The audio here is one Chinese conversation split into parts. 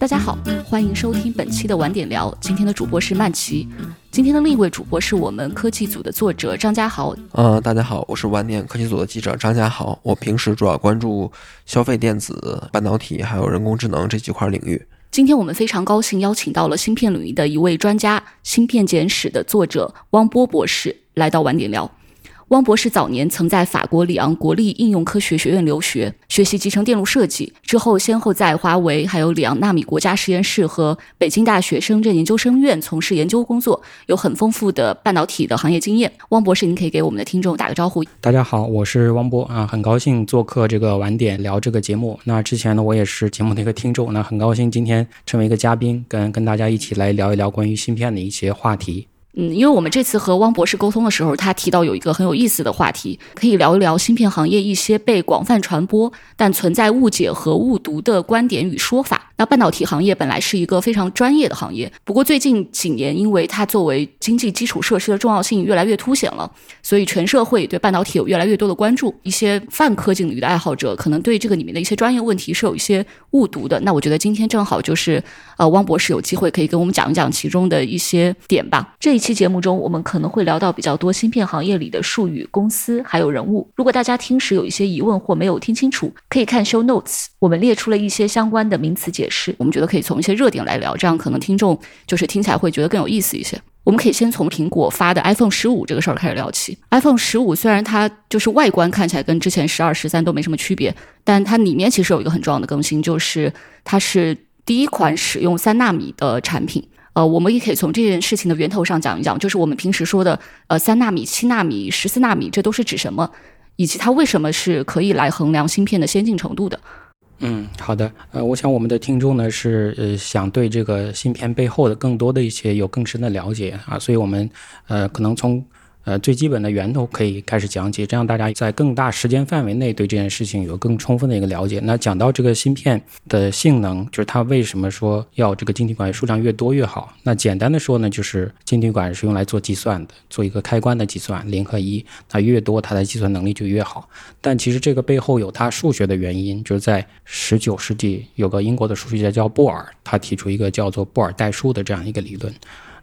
大家好，欢迎收听本期的晚点聊。今天的主播是曼奇，今天的另一位主播是我们科技组的作者张家豪。嗯，大家好，我是晚点科技组的记者张家豪。我平时主要关注消费电子、半导体还有人工智能这几块领域。今天我们非常高兴邀请到了芯片领域的一位专家，《芯片简史》的作者汪波博士来到晚点聊。汪博士早年曾在法国里昂国立应用科学学院留学，学习集成电路设计。之后，先后在华为、还有里昂纳米国家实验室和北京大学深圳研究生院从事研究工作，有很丰富的半导体的行业经验。汪博士，您可以给我们的听众打个招呼。大家好，我是汪波啊，很高兴做客这个晚点聊这个节目。那之前呢，我也是节目的一个听众，那很高兴今天成为一个嘉宾，跟跟大家一起来聊一聊关于芯片的一些话题。嗯，因为我们这次和汪博士沟通的时候，他提到有一个很有意思的话题，可以聊一聊芯片行业一些被广泛传播但存在误解和误读的观点与说法。那半导体行业本来是一个非常专业的行业，不过最近几年，因为它作为经济基础设施的重要性越来越凸显了，所以全社会对半导体有越来越多的关注。一些泛科技领域的爱好者可能对这个里面的一些专业问题是有一些误读的。那我觉得今天正好就是，呃，汪博士有机会可以跟我们讲一讲其中的一些点吧。这期节目中，我们可能会聊到比较多芯片行业里的术语、公司还有人物。如果大家听时有一些疑问或没有听清楚，可以看 show notes，我们列出了一些相关的名词解。释我们觉得可以从一些热点来聊，这样可能听众就是听起来会觉得更有意思一些。我们可以先从苹果发的 iPhone 十五这个事儿开始聊起。iPhone 十五虽然它就是外观看起来跟之前十二、十三都没什么区别，但它里面其实有一个很重要的更新，就是它是第一款使用三纳米的产品。呃，我们也可以从这件事情的源头上讲一讲，就是我们平时说的呃三纳米、七纳米、十四纳米，这都是指什么，以及它为什么是可以来衡量芯片的先进程度的。嗯，好的。呃，我想我们的听众呢是呃想对这个芯片背后的更多的一些有更深的了解啊，所以我们呃可能从。呃，最基本的源头可以开始讲解，这样大家在更大时间范围内对这件事情有更充分的一个了解。那讲到这个芯片的性能，就是它为什么说要这个晶体管数量越多越好？那简单的说呢，就是晶体管是用来做计算的，做一个开关的计算，零和一，它越多，它的计算能力就越好。但其实这个背后有它数学的原因，就是在十九世纪有个英国的数学家叫布尔，他提出一个叫做布尔代数的这样一个理论。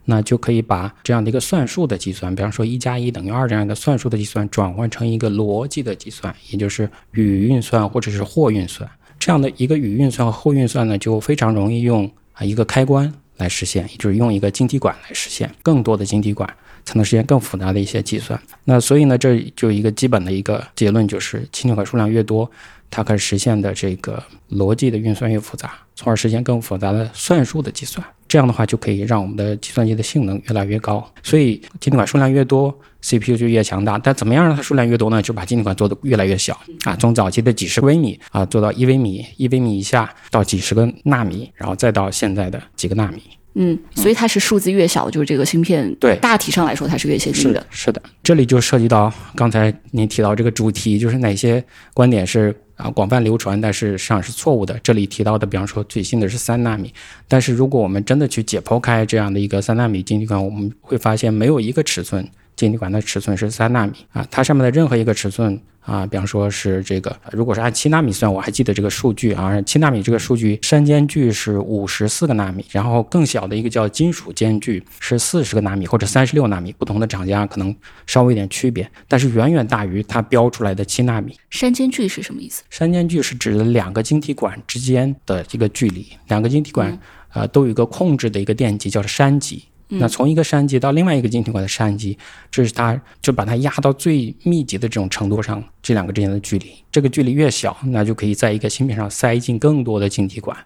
那就可以把这样的一个算术的计算，比方说一加一等于二这样一个算术的计算，转换成一个逻辑的计算，也就是语运算或者是或运算。这样的一个语运算和货运算呢，就非常容易用啊一个开关来实现，也就是用一个晶体管来实现。更多的晶体管才能实现更复杂的一些计算。那所以呢，这就一个基本的一个结论就是，晶体管数量越多，它可以实现的这个逻辑的运算越复杂，从而实现更复杂的算术的计算。这样的话就可以让我们的计算机的性能越来越高，所以晶体管数量越多，CPU 就越强大。但怎么样让它数量越多呢？就把晶体管做得越来越小啊，从早期的几十微米啊，做到一微米、一微米以下，到几十个纳米，然后再到现在的几个纳米。嗯，所以它是数字越小，就是这个芯片对大体上来说它是越先进的。是的，这里就涉及到刚才您提到这个主题，就是哪些观点是。啊，广泛流传，但是实际上是错误的。这里提到的，比方说最新的是三纳米，但是如果我们真的去解剖开这样的一个三纳米晶体管，我们会发现没有一个尺寸晶体管的尺寸是三纳米啊，它上面的任何一个尺寸。啊，比方说是这个，如果是按七纳米算，我还记得这个数据啊，七纳米这个数据山间距是五十四个纳米，然后更小的一个叫金属间距是四十个纳米或者三十六纳米，不同的厂家可能稍微有点区别，但是远远大于它标出来的七纳米。山间距是什么意思？山间距是指的两个晶体管之间的这个距离，两个晶体管呃都有一个控制的一个电极，叫做山极。那从一个山极到另外一个晶体管的山极，这是它就把它压到最密集的这种程度上，这两个之间的距离，这个距离越小，那就可以在一个芯片上塞进更多的晶体管。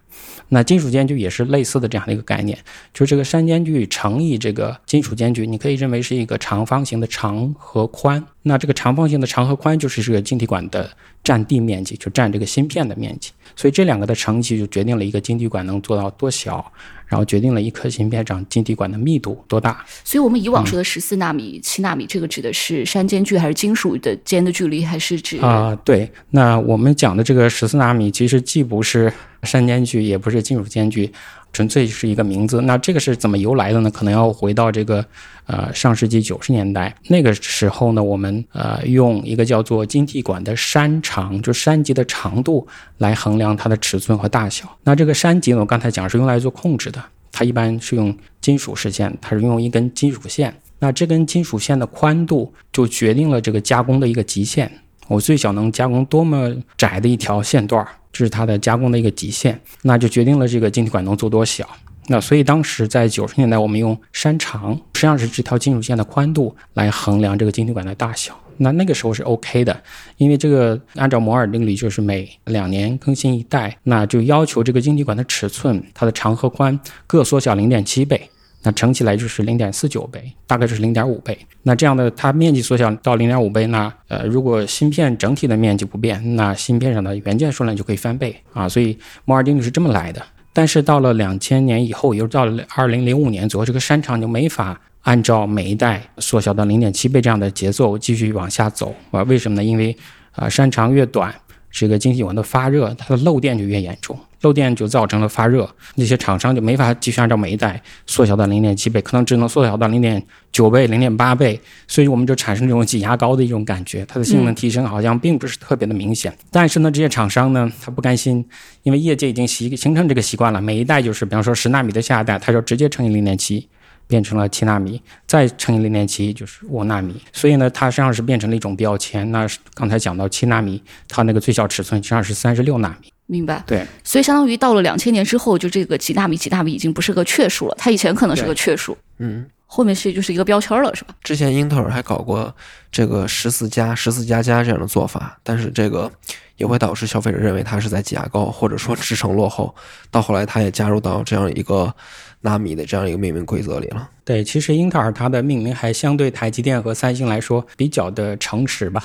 那金属间距也是类似的这样的一个概念，就是这个山间距乘以这个金属间距，你可以认为是一个长方形的长和宽。那这个长方形的长和宽就是这个晶体管的占地面积，就占这个芯片的面积。所以这两个的乘积就决定了一个晶体管能做到多小。然后决定了一颗芯片上晶体管的密度多大。所以，我们以往说的十四纳米、七纳米，这个指的是山间距还是金属的间的距离，还是是指啊、对。那我们讲的这个十四纳米，其实既不是山间距，也不是金属间距，纯粹是一个名字。那这个是怎么由来的呢？可能要回到这个呃上世纪九十年代那个时候呢，我们呃用一个叫做晶体管的山长，就山级的长度来衡量它的尺寸和大小。那这个山级呢，我刚才讲是用来做控制的，它一般是用金属实现，它是用一根金属线。那这根金属线的宽度就决定了这个加工的一个极限。我最小能加工多么窄的一条线段儿，这是它的加工的一个极限，那就决定了这个晶体管能做多小。那所以当时在九十年代，我们用山长，实际上是这条金属线的宽度来衡量这个晶体管的大小。那那个时候是 OK 的，因为这个按照摩尔定律，就是每两年更新一代，那就要求这个晶体管的尺寸，它的长和宽各缩小零点七倍。那乘起来就是零点四九倍，大概就是零点五倍。那这样的，它面积缩小到零点五倍，那呃，如果芯片整体的面积不变，那芯片上的元件数量就可以翻倍啊。所以摩尔定律是这么来的。但是到了两千年以后，也就是到了二零零五年左右，这个山长就没法按照每一代缩小到零点七倍这样的节奏继续往下走啊？为什么呢？因为啊，山长越短，这个晶体管的发热，它的漏电就越严重。漏电就造成了发热，那些厂商就没法继续按照每一代缩小到零点七倍，可能只能缩小到零点九倍、零点八倍，所以我们就产生这种挤牙膏的一种感觉，它的性能提升好像并不是特别的明显。但是呢，这些厂商呢，他不甘心，因为业界已经习形成这个习惯了，每一代就是比方说十纳米的下一代，它就直接乘以零点七。变成了七纳米，再乘以零点七就是五纳米，所以呢，它实际上是变成了一种标签。那刚才讲到七纳米，它那个最小尺寸实际上是三十六纳米。明白，对，所以相当于到了两千年之后，就这个几纳米、几纳米已经不是个确数了，它以前可能是个确数，嗯，后面是就是一个标签了，是吧？之前英特尔还搞过这个十四加、十四加加这样的做法，但是这个也会导致消费者认为它是在挤牙膏，或者说制程落后。到后来，它也加入到这样一个纳米的这样一个命名规则里了。对，其实英特尔它的命名还相对台积电和三星来说比较的诚实吧。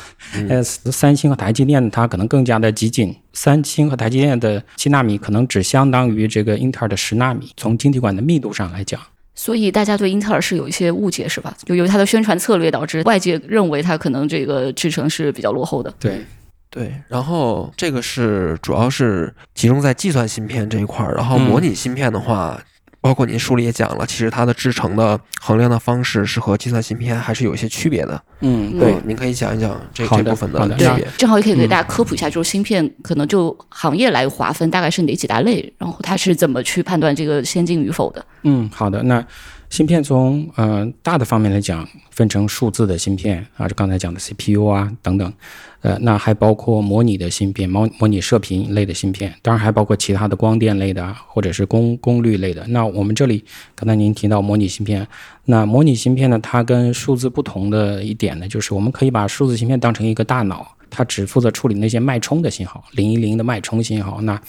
呃，三星和台积电它可能更加的激进，三星和台积电的七纳米可能只相当于这个英特尔的十纳米。从晶体管的密度上来讲，所以大家对英特尔是有一些误解，是吧？就由于它的宣传策略导致外界认为它可能这个制程是比较落后的。对。对，然后这个是主要是集中在计算芯片这一块儿，然后模拟芯片的话，包括您书里也讲了，其实它的制成的衡量的方式是和计算芯片还是有一些区别的。嗯，对，您可以讲一讲这这部分好的区别。正好也可以给大家科普一下，就是芯片可能就行业来划分，大概是哪几大类，然后它是怎么去判断这个先进与否的？嗯，好的。那芯片从呃大的方面来讲，分成数字的芯片啊，就刚才讲的 CPU 啊等等，呃，那还包括模拟的芯片，模模拟射频类的芯片，当然还包括其他的光电类的，或者是功功率类的。那我们这里刚才您提到模拟芯片，那模拟芯片呢，它跟数字不同的一点呢，就是我们可以把数字芯片当成一个大脑。它只负责处理那些脉冲的信号，零一零的脉冲信号。那，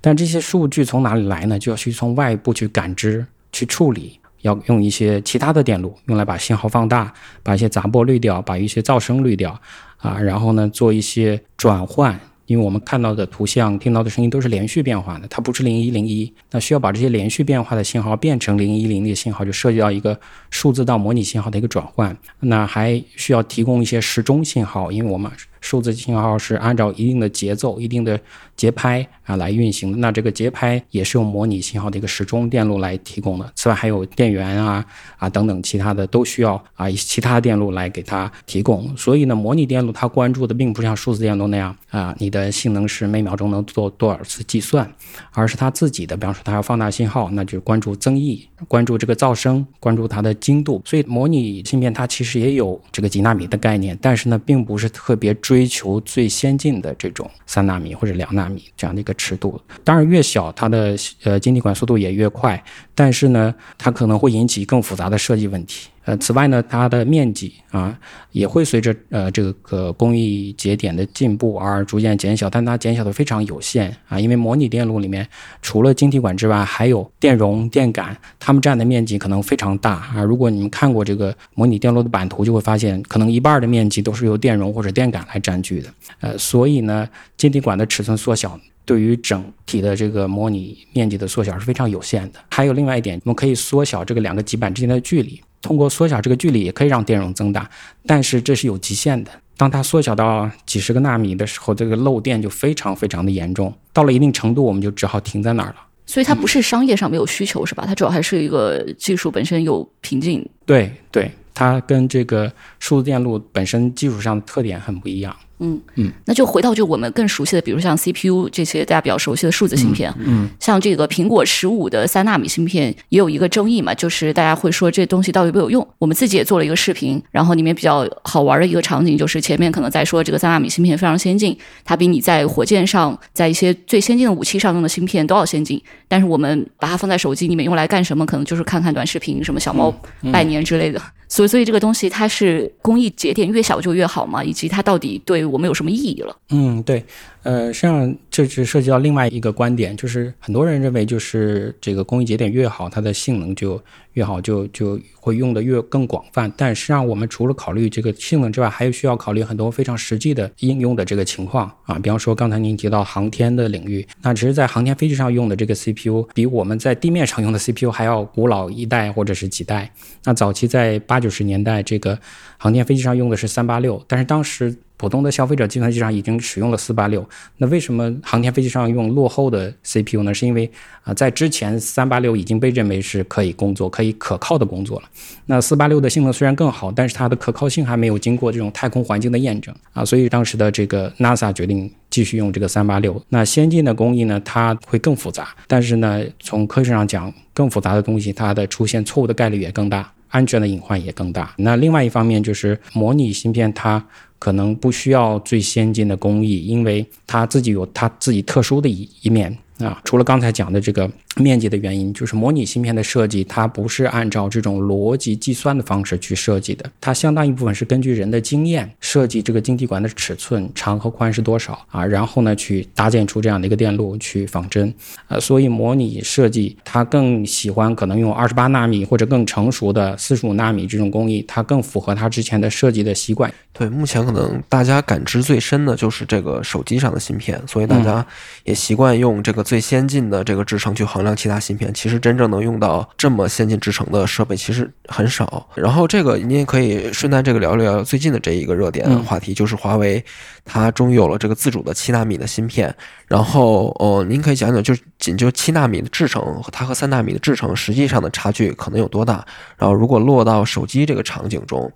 但这些数据从哪里来呢？就要去从外部去感知、去处理。要用一些其他的电路用来把信号放大，把一些杂波滤掉，把一些噪声滤掉，啊，然后呢做一些转换，因为我们看到的图像、听到的声音都是连续变化的，它不是零一零一，那需要把这些连续变化的信号变成零一零的信号，就涉及到一个数字到模拟信号的一个转换，那还需要提供一些时钟信号，因为我们数字信号是按照一定的节奏、一定的节拍啊来运行的。那这个节拍也是用模拟信号的一个时钟电路来提供的。此外，还有电源啊啊等等其他的都需要啊其他电路来给它提供。所以呢，模拟电路它关注的并不像数字电路那样啊，你的性能是每秒钟能做多少次计算，而是它自己的。比方说，它要放大信号，那就关注增益，关注这个噪声，关注它的精度。所以，模拟芯片它其实也有这个几纳米的概念，但是呢，并不是特别追。追求最先进的这种三纳米或者两纳米这样的一个尺度，当然越小它的呃晶体管速度也越快，但是呢，它可能会引起更复杂的设计问题。呃，此外呢，它的面积啊也会随着呃这个工艺节点的进步而逐渐减小，但它减小的非常有限啊，因为模拟电路里面除了晶体管之外，还有电容、电感，它们占的面积可能非常大啊。如果你们看过这个模拟电路的版图，就会发现可能一半的面积都是由电容或者电感来占据的。呃，所以呢，晶体管的尺寸缩小。对于整体的这个模拟面积的缩小是非常有限的。还有另外一点，我们可以缩小这个两个极板之间的距离，通过缩小这个距离也可以让电容增大，但是这是有极限的。当它缩小到几十个纳米的时候，这个漏电就非常非常的严重。到了一定程度，我们就只好停在那儿了。所以它不是商业上没有需求，是吧？它主要还是一个技术本身有瓶颈。对对，它跟这个数字电路本身技术上的特点很不一样。嗯嗯，那就回到就我们更熟悉的，比如像 CPU 这些大家比较熟悉的数字芯片，嗯，像这个苹果十五的三纳米芯片也有一个争议嘛，就是大家会说这东西到底有没有用？我们自己也做了一个视频，然后里面比较好玩的一个场景就是前面可能在说这个三纳米芯片非常先进，它比你在火箭上，在一些最先进的武器上用的芯片都要先进，但是我们把它放在手机里面用来干什么？可能就是看看短视频，什么小猫拜年之类的。所以，所以这个东西它是工艺节点越小就越好嘛？以及它到底对我们有什么意义了？嗯，对，呃，实际上这是涉及到另外一个观点，就是很多人认为就是这个工艺节点越好，它的性能就越好，就就会用的越更广泛。但实际上，我们除了考虑这个性能之外，还需要考虑很多非常实际的应用的这个情况啊。比方说，刚才您提到航天的领域，那其实，在航天飞机上用的这个 CPU，比我们在地面上用的 CPU 还要古老一代或者是几代。那早期在八九十年代，这个航天飞机上用的是三八六，但是当时普通的消费者计算机上已经使用了四八六。那为什么航天飞机上用落后的 CPU 呢？是因为啊，在之前三八六已经被认为是可以工作、可以可靠的工作了。那四八六的性能虽然更好，但是它的可靠性还没有经过这种太空环境的验证啊，所以当时的这个 NASA 决定继续用这个三八六。那先进的工艺呢，它会更复杂，但是呢，从科学上讲，更复杂的东西它的出现错误的概率也更大。安全的隐患也更大。那另外一方面就是模拟芯片，它可能不需要最先进的工艺，因为它自己有它自己特殊的一一面啊。除了刚才讲的这个面积的原因，就是模拟芯片的设计，它不是按照这种逻辑计算的方式去设计的，它相当一部分是根据人的经验设计这个晶体管的尺寸长和宽是多少啊，然后呢去搭建出这样的一个电路去仿真啊。所以模拟设计它更喜欢可能用二十八纳米或者更成熟的四十五纳米这种工艺，它更符合它之前的设计的习惯。对，目前可能大家感知最深的就是这个手机上的芯片，所以大家也习惯用这个最先进的这个制程去衡量其他芯片。其实真正能用到这么先进制程的设备其实很少。然后这个您也可以顺带这个聊聊最近的这一个热点话题，就是华为它终于有了这个自主的七纳米的芯片。然后哦，您可以讲讲，就是仅就七纳米的制程，它和三纳米的制程实际上的差距可能有多大？然后如果落到手机这个场景中，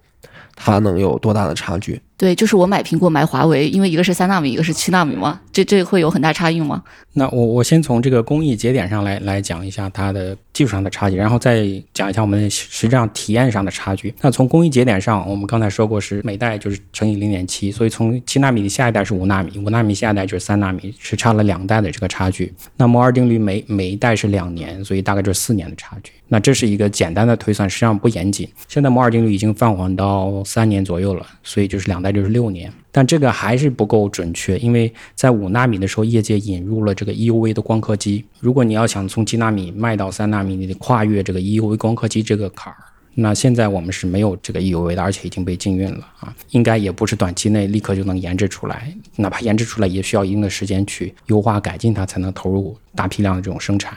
它能有多大的差距？对，就是我买苹果买华为，因为一个是三纳米，一个是七纳米嘛，这这会有很大差异吗？那我我先从这个工艺节点上来来讲一下它的技术上的差距，然后再讲一下我们实际上体验上的差距。那从工艺节点上，我们刚才说过是每代就是乘以零点七，所以从七纳米的下一代是五纳米，五纳米下一代就是三纳米，是差了两代的这个差距。那摩尔定律每每一代是两年，所以大概就是四年的差距。那这是一个简单的推算，实际上不严谨。现在摩尔定律已经放缓到三年左右了，所以就是两代就是六年。但这个还是不够准确，因为在五纳米的时候，业界引入了这个 EUV 的光刻机。如果你要想从七纳米卖到三纳米，你得跨越这个 EUV 光刻机这个坎儿。那现在我们是没有这个 EUV 的，而且已经被禁运了啊，应该也不是短期内立刻就能研制出来，哪怕研制出来也需要一定的时间去优化改进它，才能投入大批量的这种生产。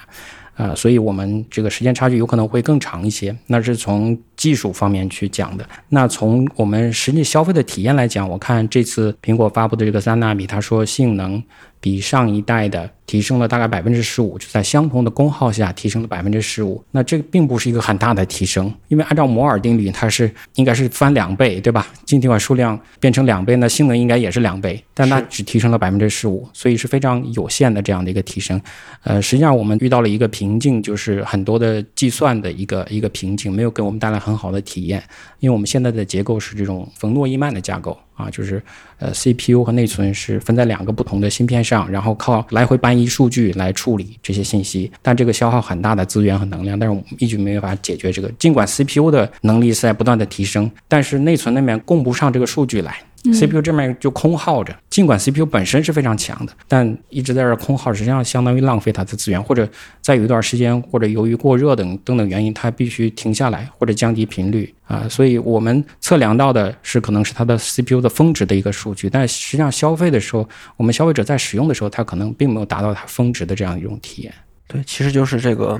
啊，所以我们这个时间差距有可能会更长一些。那是从技术方面去讲的。那从我们实际消费的体验来讲，我看这次苹果发布的这个三纳米，他说性能比上一代的提升了大概百分之十五，就在相同的功耗下提升了百分之十五。那这个并不是一个很大的提升，因为按照摩尔定律，它是应该是翻两倍，对吧？晶体管数量变成两倍，那性能应该也是两倍，但它只提升了百分之十五，所以是非常有限的这样的一个提升。呃，实际上我们遇到了一个瓶颈，就是很多的计算的一个一个瓶颈，没有给我们带来很好的体验，因为我们现在的结构是这种冯诺依曼的架构啊，就是呃 CPU 和内存是分在两个不同的芯片上，然后靠来回搬移数据来处理这些信息，但这个消耗很大的资源和能量，但是我们一直没有办法解决这个。尽管 CPU 的能力是在不断的提升，但是内存那边供不上这个数据来。CPU 这面就空耗着，尽管 CPU 本身是非常强的，但一直在这空耗，实际上相当于浪费它的资源，或者在有一段时间，或者由于过热等等等原因，它必须停下来或者降低频率啊。所以我们测量到的是可能是它的 CPU 的峰值的一个数据，但实际上消费的时候，我们消费者在使用的时候，它可能并没有达到它峰值的这样一种体验。对，其实就是这个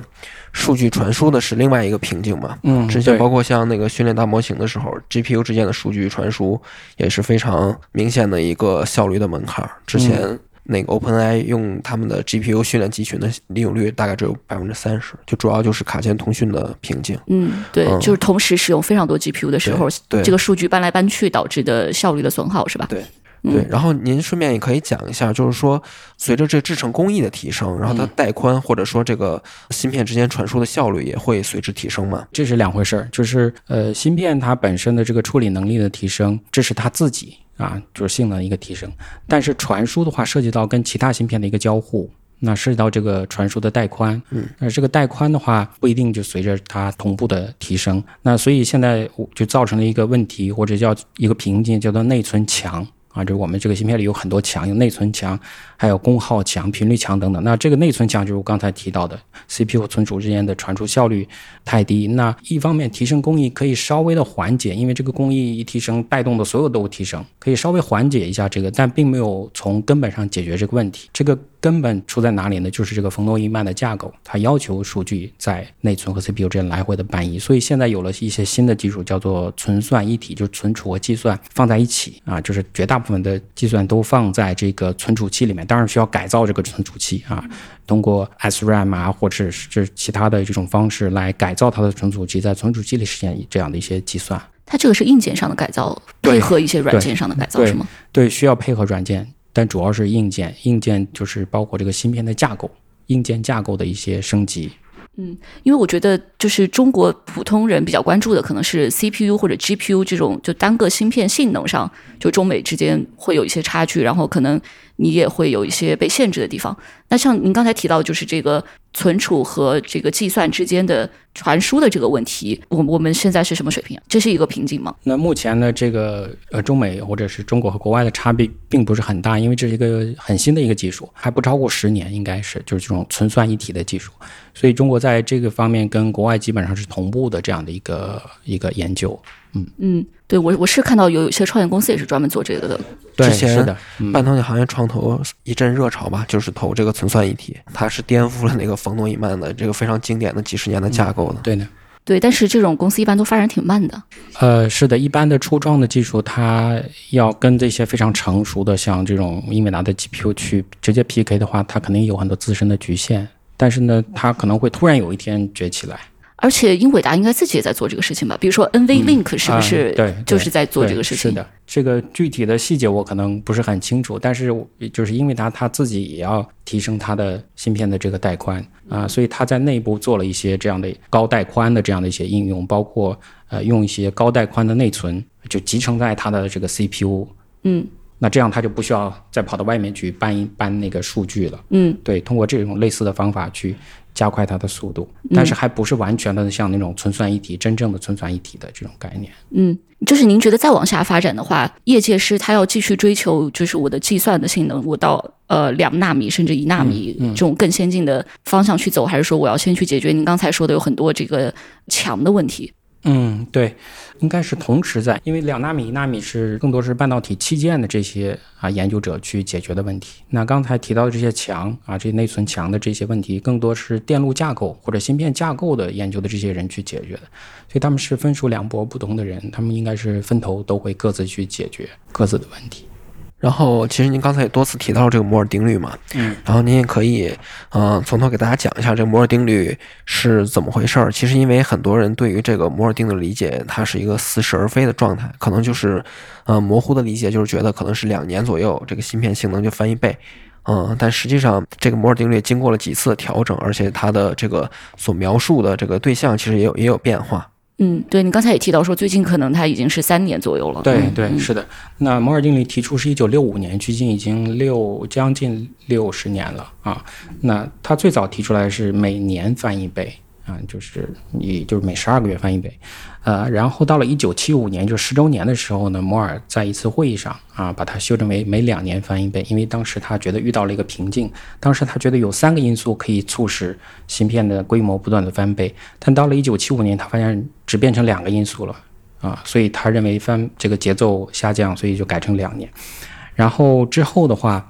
数据传输的是另外一个瓶颈嘛。嗯之前包括像那个训练大模型的时候，GPU 之间的数据传输也是非常明显的一个效率的门槛儿。之前那个 OpenAI 用他们的 GPU 训练集群的利用率大概只有百分之三十，就主要就是卡钳通讯的瓶颈。嗯，对，嗯就是同时使用非常多 GPU 的时候，这个数据搬来搬去导致的效率的损耗是吧？对嗯对，然后您顺便也可以讲一下，就是说随着这制程工艺的提升，然后它带宽或者说这个芯片之间传输的效率也会随之提升嘛？这是两回事儿，就是呃，芯片它本身的这个处理能力的提升，这是它自己啊，就是性能的一个提升。但是传输的话，涉及到跟其他芯片的一个交互，那涉及到这个传输的带宽，嗯，那这个带宽的话，不一定就随着它同步的提升。那所以现在就造成了一个问题，或者叫一个瓶颈，叫做内存强。啊，就是我们这个芯片里有很多强，有内存强，还有功耗强、频率强等等。那这个内存强就是我刚才提到的 CPU 和存储之间的传输效率太低。那一方面提升工艺可以稍微的缓解，因为这个工艺一提升，带动的所有都提升，可以稍微缓解一下这个，但并没有从根本上解决这个问题。这个根本出在哪里呢？就是这个冯诺依曼的架构，它要求数据在内存和 CPU 之间来回的搬移。所以现在有了一些新的技术，叫做存算一体，就是存储和计算放在一起啊，就是绝大部分的计算都放在这个存储器里面，当然需要改造这个存储器啊，通过 SRAM 啊，或者是其他的这种方式来改造它的存储器，在存储器里实现这样的一些计算。它这个是硬件上的改造，配合一些软件上的改造是吗？对，需要配合软件，但主要是硬件。硬件就是包括这个芯片的架构，硬件架构的一些升级。嗯因为我觉得，就是中国普通人比较关注的，可能是 CPU 或者 GPU 这种，就单个芯片性能上，就中美之间会有一些差距，然后可能你也会有一些被限制的地方。那像您刚才提到，就是这个存储和这个计算之间的传输的这个问题，我我们现在是什么水平？这是一个瓶颈吗？那目前呢，这个呃中美或者是中国和国外的差别并不是很大，因为这是一个很新的一个技术，还不超过十年，应该是就是这种存算一体的技术，所以中国在这个方面跟国外基本上是同步的这样的一个一个研究。嗯嗯，对我我是看到有有一些创业公司也是专门做这个的。对，之前是的，嗯半导体行业创投一阵热潮吧，就是投这个存算一体，它是颠覆了那个冯诺依曼的这个非常经典的几十年的架构的。对的。对，但是这种公司一般都发展挺慢的。呃，是的，一般的初创的技术，它要跟这些非常成熟的，像这种英伟达的 GPU 去直接 PK 的话，它肯定有很多自身的局限。但是呢，它可能会突然有一天崛起来。而且英伟达应该自己也在做这个事情吧？比如说 NVLink 是不是对就是在做这个事情？是的，这个具体的细节我可能不是很清楚，但是就是英伟达它自己也要提升它的芯片的这个带宽啊，所以它在内部做了一些这样的高带宽的这样的一些应用，包括呃用一些高带宽的内存就集成在它的这个 CPU，嗯那这样它就不需要再跑到外面去搬一搬那个数据了。嗯对，通过这种类似的方法去加快它的速度，但是还不是完全的像那种存算一体真正的存算一体的这种概念。嗯，就是您觉得再往下发展的话，业界是它要继续追求，就是我的计算的性能，我到呃两纳米甚至一纳米这种更先进的方向去走，还是说我要先去解决您刚才说的有很多这个强的问题？嗯，对，应该是同时在，因为两纳米、一纳米是更多是半导体器件的这些啊研究者去解决的问题。那刚才提到的这些墙啊，这些内存墙的这些问题，更多是电路架构或者芯片架构的研究的这些人去解决的。所以他们是分属两拨不同的人，他们应该是分头都会各自去解决各自的问题。然后，其实您刚才也多次提到这个摩尔定律嘛，嗯，然后您也可以，嗯、从头给大家讲一下这个摩尔定律是怎么回事儿。其实，因为很多人对于这个摩尔定律的理解，它是一个似是而非的状态，可能就是，呃，模糊的理解就是觉得可能是两年左右，这个芯片性能就翻一倍。嗯，但实际上，这个摩尔定律经过了几次的调整，而且它的这个所描述的这个对象其实也有也有变化。嗯，对你刚才也提到说，最近可能它已经是三年左右了。对嗯对，是的。那摩尔定律提出是一九六五年，距今已经六将近六十年了啊。那它最早提出来是每年翻一倍啊，就是也就是每十二个月翻一倍。呃，然后到了一九七五年，就十周年的时候呢，摩尔在一次会议上啊，把它修正为每两年翻一倍，因为当时他觉得遇到了一个瓶颈，当时他觉得有三个因素可以促使芯片的规模不断的翻倍，但到了一九七五年，他发现只变成两个因素了。啊，所以他认为翻这个节奏下降，所以就改成两年。然后之后的话，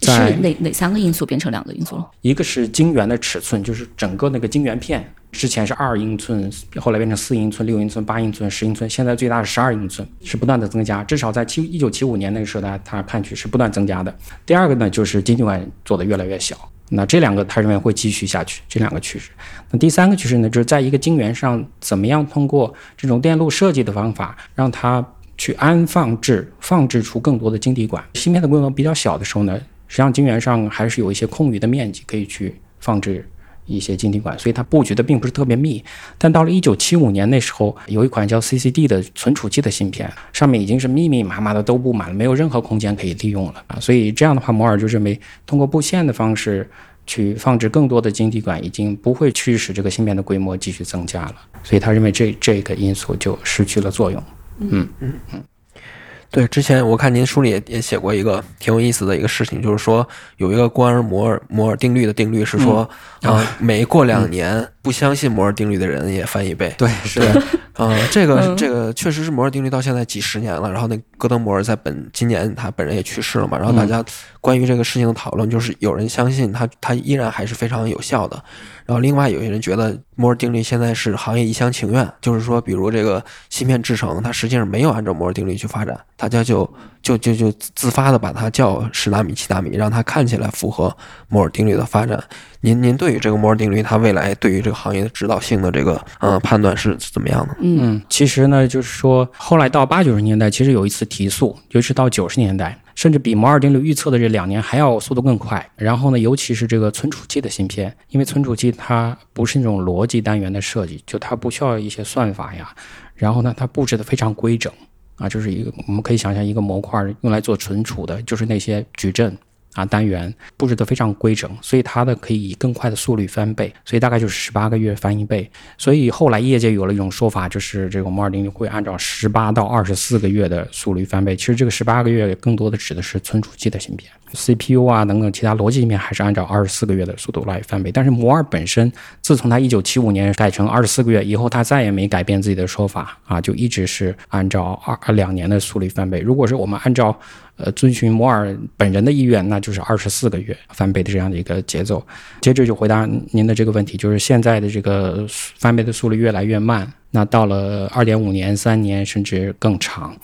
是哪哪三个因素变成两个因素了？一个是晶圆的尺寸，就是整个那个晶圆片，之前是二英寸，后来变成四英寸、六英寸、八英寸、十英寸，现在最大是十二英寸，是不断的增加。至少在七一九七五年那个时候呢，它看去是不断增加的。第二个呢，就是晶体管做的越来越小。那这两个他认为会继续下去，这两个趋势。那第三个趋势呢，就是在一个晶圆上，怎么样通过这种电路设计的方法，让它去安放置放置出更多的晶体管。芯片的规模比较小的时候呢，实际上晶圆上还是有一些空余的面积可以去放置一些晶体管，所以它布局的并不是特别密。但到了一九七五年那时候，有一款叫 CCD 的存储器的芯片，上面已经是密密麻麻的都布满了，没有任何空间可以利用了啊。所以这样的话，摩尔就认为通过布线的方式去放置更多的晶体管，已经不会驱使这个芯片的规模继续增加了。所以他认为这这个因素就失去了作用。嗯嗯嗯对，之前我看您书里也也写过一个挺有意思的一个事情，就是说有一个关于摩尔摩尔定律的定律是说，啊、每过两年不相信摩尔定律的人也翻一倍。对，是的，嗯，这个这个确实是摩尔定律到现在几十年了。然后那戈登摩尔在本今年他本人也去世了嘛。然后大家关于这个事情的讨论，就是有人相信他他依然还是非常有效的。然后另外有些人觉得摩尔定律现在是行业一厢情愿，就是说，比如这个芯片制成，它实际上没有按照摩尔定律去发展，大家就就就就自发的把它叫十纳米、七纳米，让它看起来符合摩尔定律的发展。您您对于这个摩尔定律，它未来对于这个行业的指导性的这个呃判断是怎么样的？嗯，其实呢，就是说，后来到八九十年代，其实有一次提速，尤其是到九十年代，甚至比摩尔定律预测的这两年还要速度更快。然后呢，尤其是这个存储器的芯片，因为存储器它不是那种逻辑单元的设计，就它不需要一些算法呀，然后呢，它布置的非常规整啊，就是一个我们可以想象一个模块用来做存储的，就是那些矩阵。啊，单元布置的非常规整，所以它的可以以更快的速率翻倍，所以大概就是十八个月翻一倍。所以后来业界有了一种说法，就是这个摩尔定律会按照十八到二十四个月的速率翻倍。其实这个十八个月更多的指的是存储器的芯片，CPU 啊等等其他逻辑芯片还是按照二十四个月的速度来翻倍。但是摩尔本身，自从他一九七五年改成二十四个月以后，他再也没改变自己的说法啊，就一直是按照二两年的速率翻倍。如果是我们按照呃，遵循摩尔本人的意愿，那就是二十四个月翻倍的这样的一个节奏。接着就回答您的这个问题，就是现在的这个翻倍的速率越来越慢，那到了二点五年、三年甚至更长，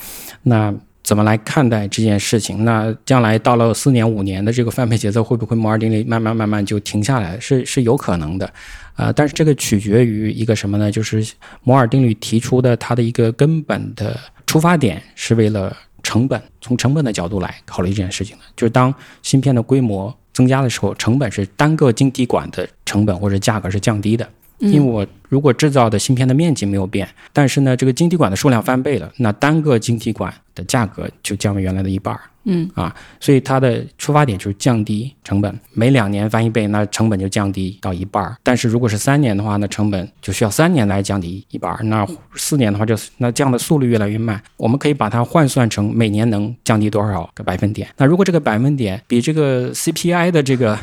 那怎么来看待这件事情？那将来到了四年、五年的这个翻倍节奏，会不会摩尔定律慢慢慢慢就停下来？是是有可能的，啊、但是这个取决于一个什么呢？就是摩尔定律提出的它的一个根本的出发点是为了。成本从成本的角度来考虑这件事情的，就是当芯片的规模增加的时候，成本是单个晶体管的成本或者价格是降低的。因为我如果制造的芯片的面积没有变，但是呢，这个晶体管的数量翻倍了，那单个晶体管的价格就降为原来的一半儿。嗯啊，所以它的出发点就是降低成本，每两年翻一倍，那成本就降低到一半儿。但是如果是三年的话，那成本就需要三年来降低一半儿。那四年的话就，那降的速率越来越慢。我们可以把它换算成每年能降低多少个百分点。那如果这个百分点比这个 CPI 的这个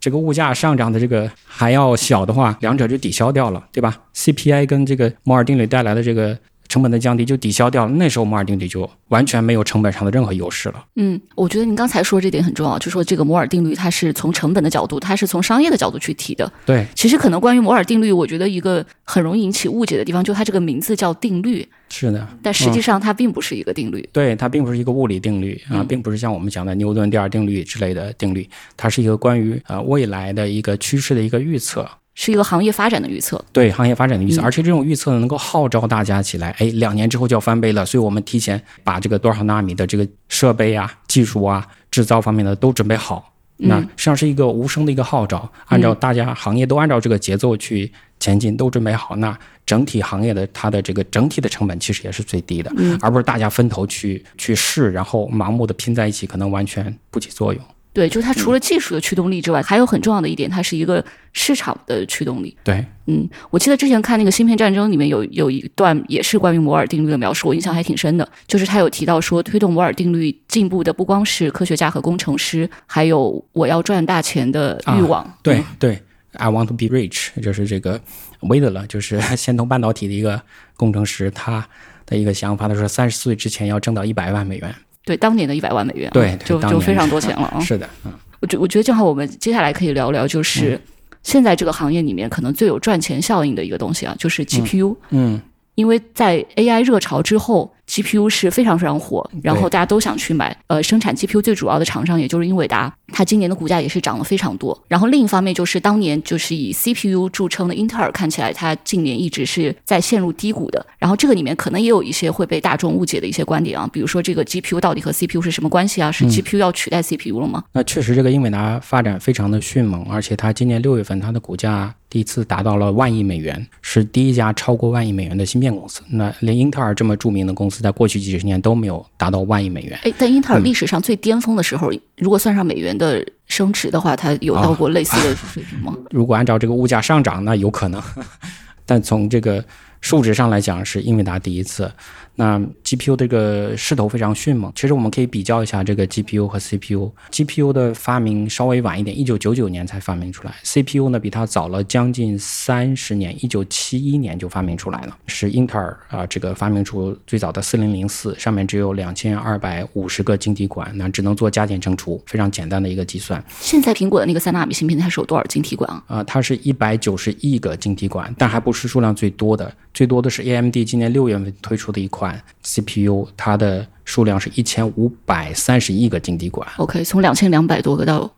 这个物价上涨的这个还要小的话，两者就抵消掉了，对吧？CPI 跟这个摩尔定律带来的这个成本的降低就抵消掉了，那时候摩尔定律就完全没有成本上的任何优势了。嗯，我觉得您刚才说这点很重要，就说这个摩尔定律它是从成本的角度，它是从商业的角度去提的。对，其实可能关于摩尔定律，我觉得一个很容易引起误解的地方，就它这个名字叫定律，是的，但实际上它并不是一个定律。对，它并不是一个物理定律啊，嗯并不是像我们讲的牛顿第二定律之类的定律，它是一个关于呃未来的一个趋势的一个预测。是一个行业发展的预测。对行业发展的预测，嗯而且这种预测呢，能够号召大家起来，哎，两年之后就要翻倍了，所以我们提前把这个多少纳米的这个设备啊、技术啊、制造方面的都准备好。那嗯实际上是一个无声的一个号召，按照大家行业都按照这个节奏去前进，都准备好，那整体行业的它的这个整体的成本其实也是最低的，嗯而不是大家分头去去试，然后盲目的拼在一起，可能完全不起作用。对，就是它嗯除了技术的驱动力之外，还有很重要的一点，它是一个市场的驱动力。对，嗯，我记得之前看那个《芯片战争》里面有有一段也是关于摩尔定律的描述，我印象还挺深的。就是他有提到说，推动摩尔定律进步的不光是科学家和工程师，还有我要赚大钱的欲望。对对，I want to be rich，就是这个韦德勒，就是 仙童半导体的一个工程师，他的一个想法，他说三十岁之前要挣到一百万美元。对，当年的一百万美元对就就非常多钱了啊。是的，嗯，我觉我觉得正好我们接下来可以聊聊，就是现在这个行业里面可能最有赚钱效应的一个东西啊，就是 GPU。嗯因为在 AI 热潮之后，GPU 是非常非常火，然后大家都想去买。呃，生产 GPU 最主要的厂商也就是英伟达，它今年的股价也是涨了非常多。然后另一方面就是当年就是以 CPU 著称的英特尔，看起来它近年一直是在陷入低谷的。然后这个里面可能也有一些会被大众误解的一些观点啊，比如说这个 GPU 到底和 CPU 是什么关系啊？是 GPU 要取代 CPU 了吗？那确实，这个英伟达发展非常的迅猛，而且它今年六月份它的股价第一次达到了万亿美元，是第一家超过万亿美元的芯片公司。那连英特尔这么著名的公司，在过去几十年都没有达到万亿美元。哎，但英特尔历史上最巅峰的时候，如果算上美元的升值的话，它有到过类似的水平吗？如果按照这个物价上涨，那有可能，但从这个数值上来讲，是英伟达第一次。那 GPU 这个势头非常迅猛，其实我们可以比较一下这个 GPU 和 CPU。GPU 的发明稍微晚一点，一九九九年才发明出来；CPU 呢比它早了将近三十年，一九七一年就发明出来了。是英特尔啊、这个发明出最早的四零零四，上面只有两千二百五十个晶体管，那只能做加减乘除，非常简单的一个计算。现在苹果的那个三纳米芯片，它是有多少晶体管啊？啊、它是一百九十亿个晶体管，但还不是数量最多的，最多的是 AMD 今年六月份推出的一款 CPU，它的数量是一千五百三十亿个晶体管。OK，从两千两百多个到，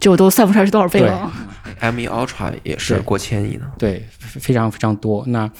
这我都算不出来是多少倍了啊。M 1 Ultra 也是过千亿呢。对，非非常非常多。那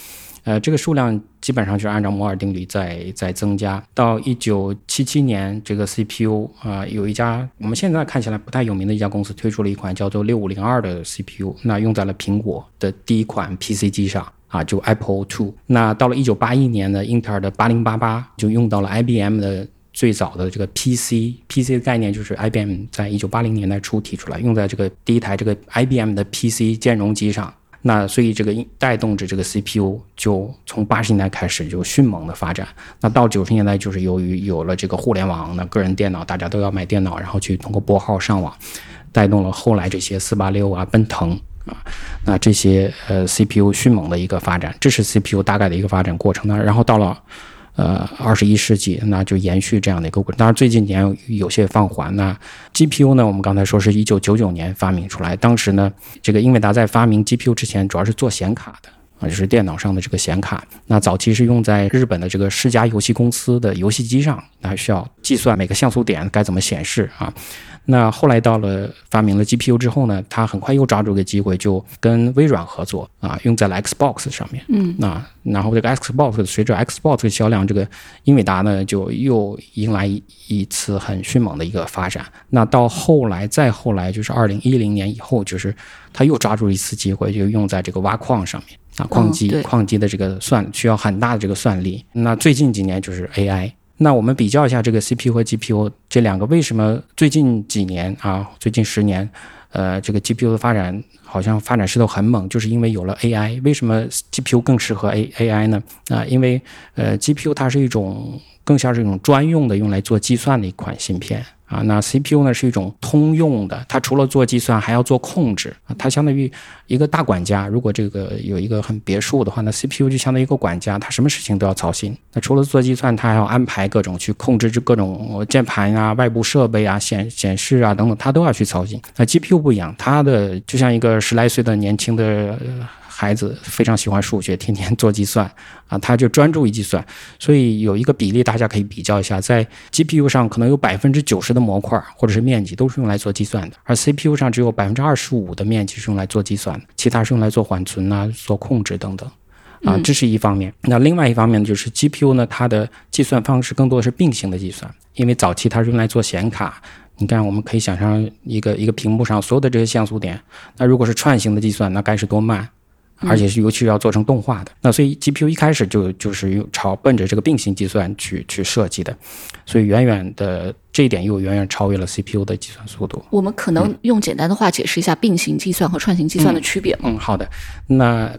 呃，这个数量基本上就是按照摩尔定律在在增加。到一九七七年，这个 CPU 啊、有一家我们现在看起来不太有名的一家公司推出了一款叫做六五零二的 CPU，那用在了苹果的第一款 PC 机上。啊，就 Apple Two。那到了一九八一年呢，英特尔的八零八八就用到了 IBM 的最早的这个 PC，PC 的概念就是 IBM 在一九八零年代初提出来，用在这个第一台这个 IBM 的 PC 兼容机上。那所以这个带动着这个 CPU 就从八十年代开始就迅猛的发展。那到九十年代就是由于有了这个互联网，那个人电脑大家都要买电脑，然后去通过拨号上网，带动了后来这些四八六啊、奔腾啊，那这些呃 CPU 迅猛的一个发展，这是 CPU 大概的一个发展过程呢。然后到了呃二十一世纪，那就延续这样的一个过程。当然最近年有些放缓。那 GPU 呢，我们刚才说是一九九九年发明出来，当时呢，这个英伟达在发明 GPU 之前，主要是做显卡的。啊，就是电脑上的这个显卡，那早期是用在日本的这个世嘉游戏公司的游戏机上，那需要计算每个像素点该怎么显示啊。那后来到了发明了 GPU 之后呢，他很快又抓住个机会，就跟微软合作啊，用在了 Xbox 上面。嗯，那然后这个 Xbox 随着 Xbox 的销量，这个英伟达呢就又迎来一一次很迅猛的一个发展。那到后来再后来就是二零一零年以后，就是他又抓住一次机会，就用在这个挖矿上面啊，矿机、对矿机的这个算需要很大的这个算力。那最近几年就是 AI。那我们比较一下这个 CPU 和 GPU 这两个，为什么最近几年啊，最近十年，呃，这个 GPU 的发展好像发展势头很猛，就是因为有了 AI。为什么 GPU 更适合 A AI 呢？啊、因为呃，GPU 它是一种更像是一种专用的用来做计算的一款芯片啊。那 CPU 呢是一种通用的，它除了做计算还要做控制啊。它相当于一个大管家。如果这个有一个很别墅的话，那 CPU 就相当于一个管家，它什么事情都要操心。那除了做计算，它还要安排各种去控制这各种键盘啊、外部设备啊、显显示啊等等，它都要去操心。那 GPU 不一样，它的就像一个十来岁的年轻的。孩子非常喜欢数学，天天做计算啊，他就专注于计算。所以有一个比例，大家可以比较一下，在 GPU 上可能有百分之九十的模块或者是面积都是用来做计算的，而 CPU 上只有百分之二十五的面积是用来做计算的，其他是用来做缓存啊、做控制等等。啊，这是一方面。那另外一方面就是 GPU 呢，它的计算方式更多的是并行的计算，因为早期它是用来做显卡。你看，我们可以想象一个一个屏幕上所有的这些像素点，那如果是串行的计算，那该是多慢。而且是尤其是要做成动画的，那所以 GPU 一开始就就是用朝奔着这个并行计算去去设计的，所以远远的这一点又远远超越了 CPU 的计算速度。我们可能用简单的话解释一下并行计算和串行计算的区别吗？嗯，好的。那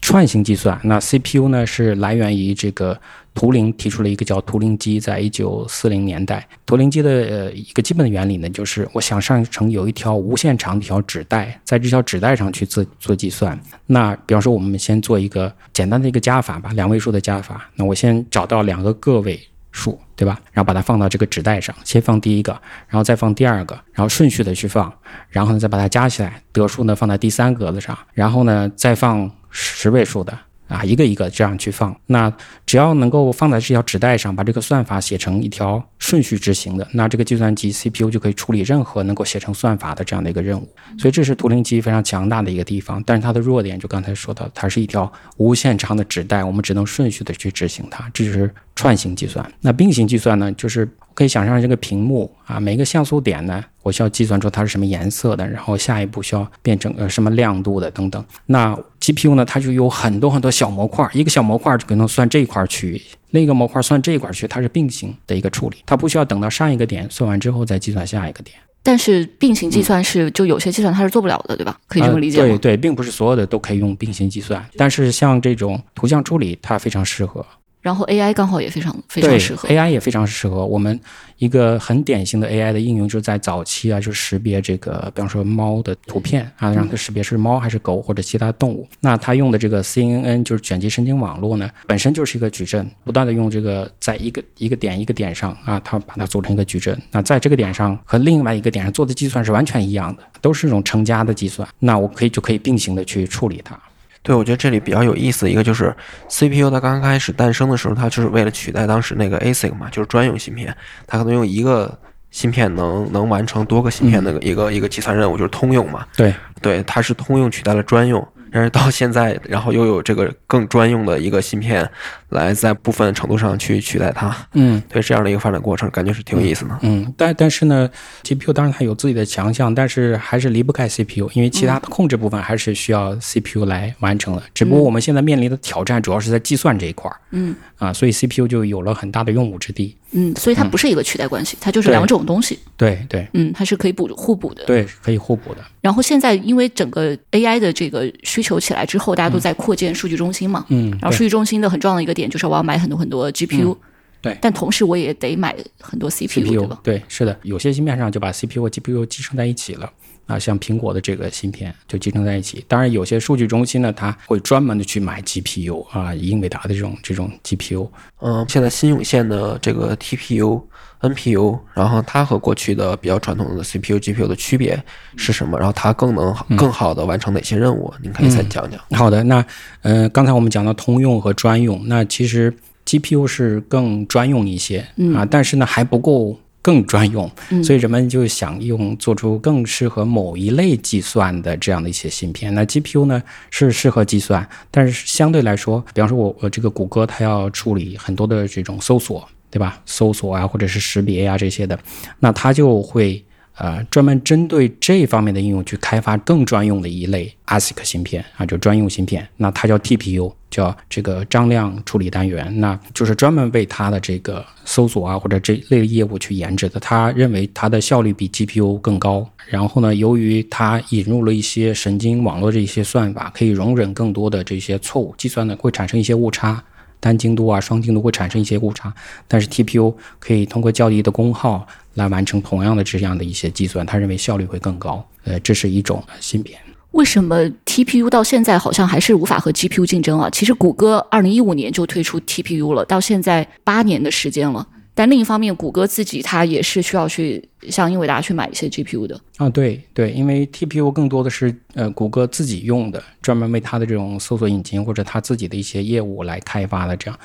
串行计算，那 CPU 呢是来源于这个图灵提出了一个叫图灵机，在一九四零年代，图灵机的呃一个基本的原理呢，就是我想象成有一条无限长的一条纸带，在这条纸带上去做做计算。那比方说，我们先做一个简单的一个加法吧，两位数的加法。那我先找到两个个位。数，对吧？然后把它放到这个纸袋上，先放第一个，然后再放第二个，然后顺序的去放，然后呢再把它加起来，得数呢放在第三格子上，然后呢再放十位数的。啊，一个一个这样去放，那只要能够放在这条纸带上，把这个算法写成一条顺序执行的，那这个计算机 CPU 就可以处理任何能够写成算法的这样的一个任务。所以这是图灵机非常强大的一个地方。但是它的弱点就刚才说到，它是一条无限长的纸带，我们只能顺序的去执行它，这就是串行计算。那并行计算呢，就是可以想象这个屏幕啊，每个像素点呢。我需要计算出它是什么颜色的，然后下一步需要变成呃什么亮度的等等。那 GPU 呢，它就有很多很多小模块，一个小模块就可能算这一块区域，另一个模块算这一块区，它是并行的一个处理，它不需要等到上一个点算完之后再计算下一个点。但是并行计算是就有些计算它是做不了的，对吧？可以这么理解吗？对对，并不是所有的都可以用并行计算，但是像这种图像处理，它非常适合。然后 AI 刚好也非常非常适合，AI 也非常适合我们。一个很典型的 AI 的应用就是在早期啊，就是识别这个，比方说猫的图片啊，让它识别是猫还是狗或者其他动物。那它用的这个 CNN 就是卷积神经网络呢，本身就是一个矩阵，不断的用这个在一个一个点一个点上啊，它把它组成一个矩阵。那在这个点上和另外一个点上做的计算是完全一样的，都是这种乘加的计算。那我可以就可以并行的去处理它。对，我觉得这里比较有意思一个就是 CPU，它刚开始诞生的时候，它就是为了取代当时那个 ASIC 嘛，就是专用芯片，它可能用一个芯片能能完成多个芯片的一个一个计算任务，就是通用嘛。对，对，它是通用取代了专用。但是到现在，然后又有这个更专用的一个芯片，来在部分程度上去取代它。嗯，对这样的一个发展过程，感觉是挺有意思的。嗯，但但是呢，GPU 当然它有自己的强项，但是还是离不开 CPU，因为其他的控制部分还是需要 CPU 来完成的。只不过我们现在面临的挑战主要是在计算这一块儿。嗯，啊，所以 CPU 就有了很大的用武之地。嗯，所以它不是一个取代关系，它就是两种东西。对对，嗯，它是可以补互补的。对，可以互补的。然后现在因为整个 AI 的这个需求起来之后，大家都在扩建数据中心嘛。嗯。然后数据中心的很重要的一个点就是我要买很多很多 GPU。对。但同时我也得买很多 CPU，对吧？对，是的，有些芯片上就把 CPU 和 GPU 集成在一起了。啊，像苹果的这个芯片就集成在一起。当然，有些数据中心呢，它会专门的去买 GPU 啊，英伟达的这种这种 GPU。嗯，现在新涌现的这个 TPU、NPU，然后它和过去的比较传统的 CPU、GPU 的区别是什么？然后它更能更好的完成哪些任务？您可以再讲讲。好的，那呃，刚才我们讲到通用和专用，那其实 GPU 是更专用一些啊，但是呢还不够。更专用，所以人们就想用做出更适合某一类计算的这样的一些芯片。那 GPU 呢是适合计算，但是相对来说，比方说我我这个谷歌它要处理很多的这种搜索，对吧？搜索啊或者是识别呀这些的，那它就会。呃，专门针对这方面的应用去开发更专用的一类 ASIC 芯片啊，就专用芯片，那它叫 TPU，叫这个张量处理单元，那就是专门为它的这个搜索啊或者这类业务去研制的。他认为它的效率比 GPU 更高，然后呢，由于它引入了一些神经网络这些算法，可以容忍更多的这些错误计算呢，会产生一些误差，单精度啊、双精度会产生一些误差，但是 TPU 可以通过较低的功耗。来完成同样的这样的一些计算，他认为效率会更高。呃，这是一种芯片。为什么 TPU 到现在好像还是无法和 GPU 竞争啊？其实谷歌二零一五年就推出 TPU 了，到现在八年的时间了。但另一方面，谷歌自己它也是需要去向英伟达去买一些 GPU 的。啊，对对，因为 TPU 更多的是呃谷歌自己用的，专门为它的这种搜索引擎或者它自己的一些业务来开发的，这样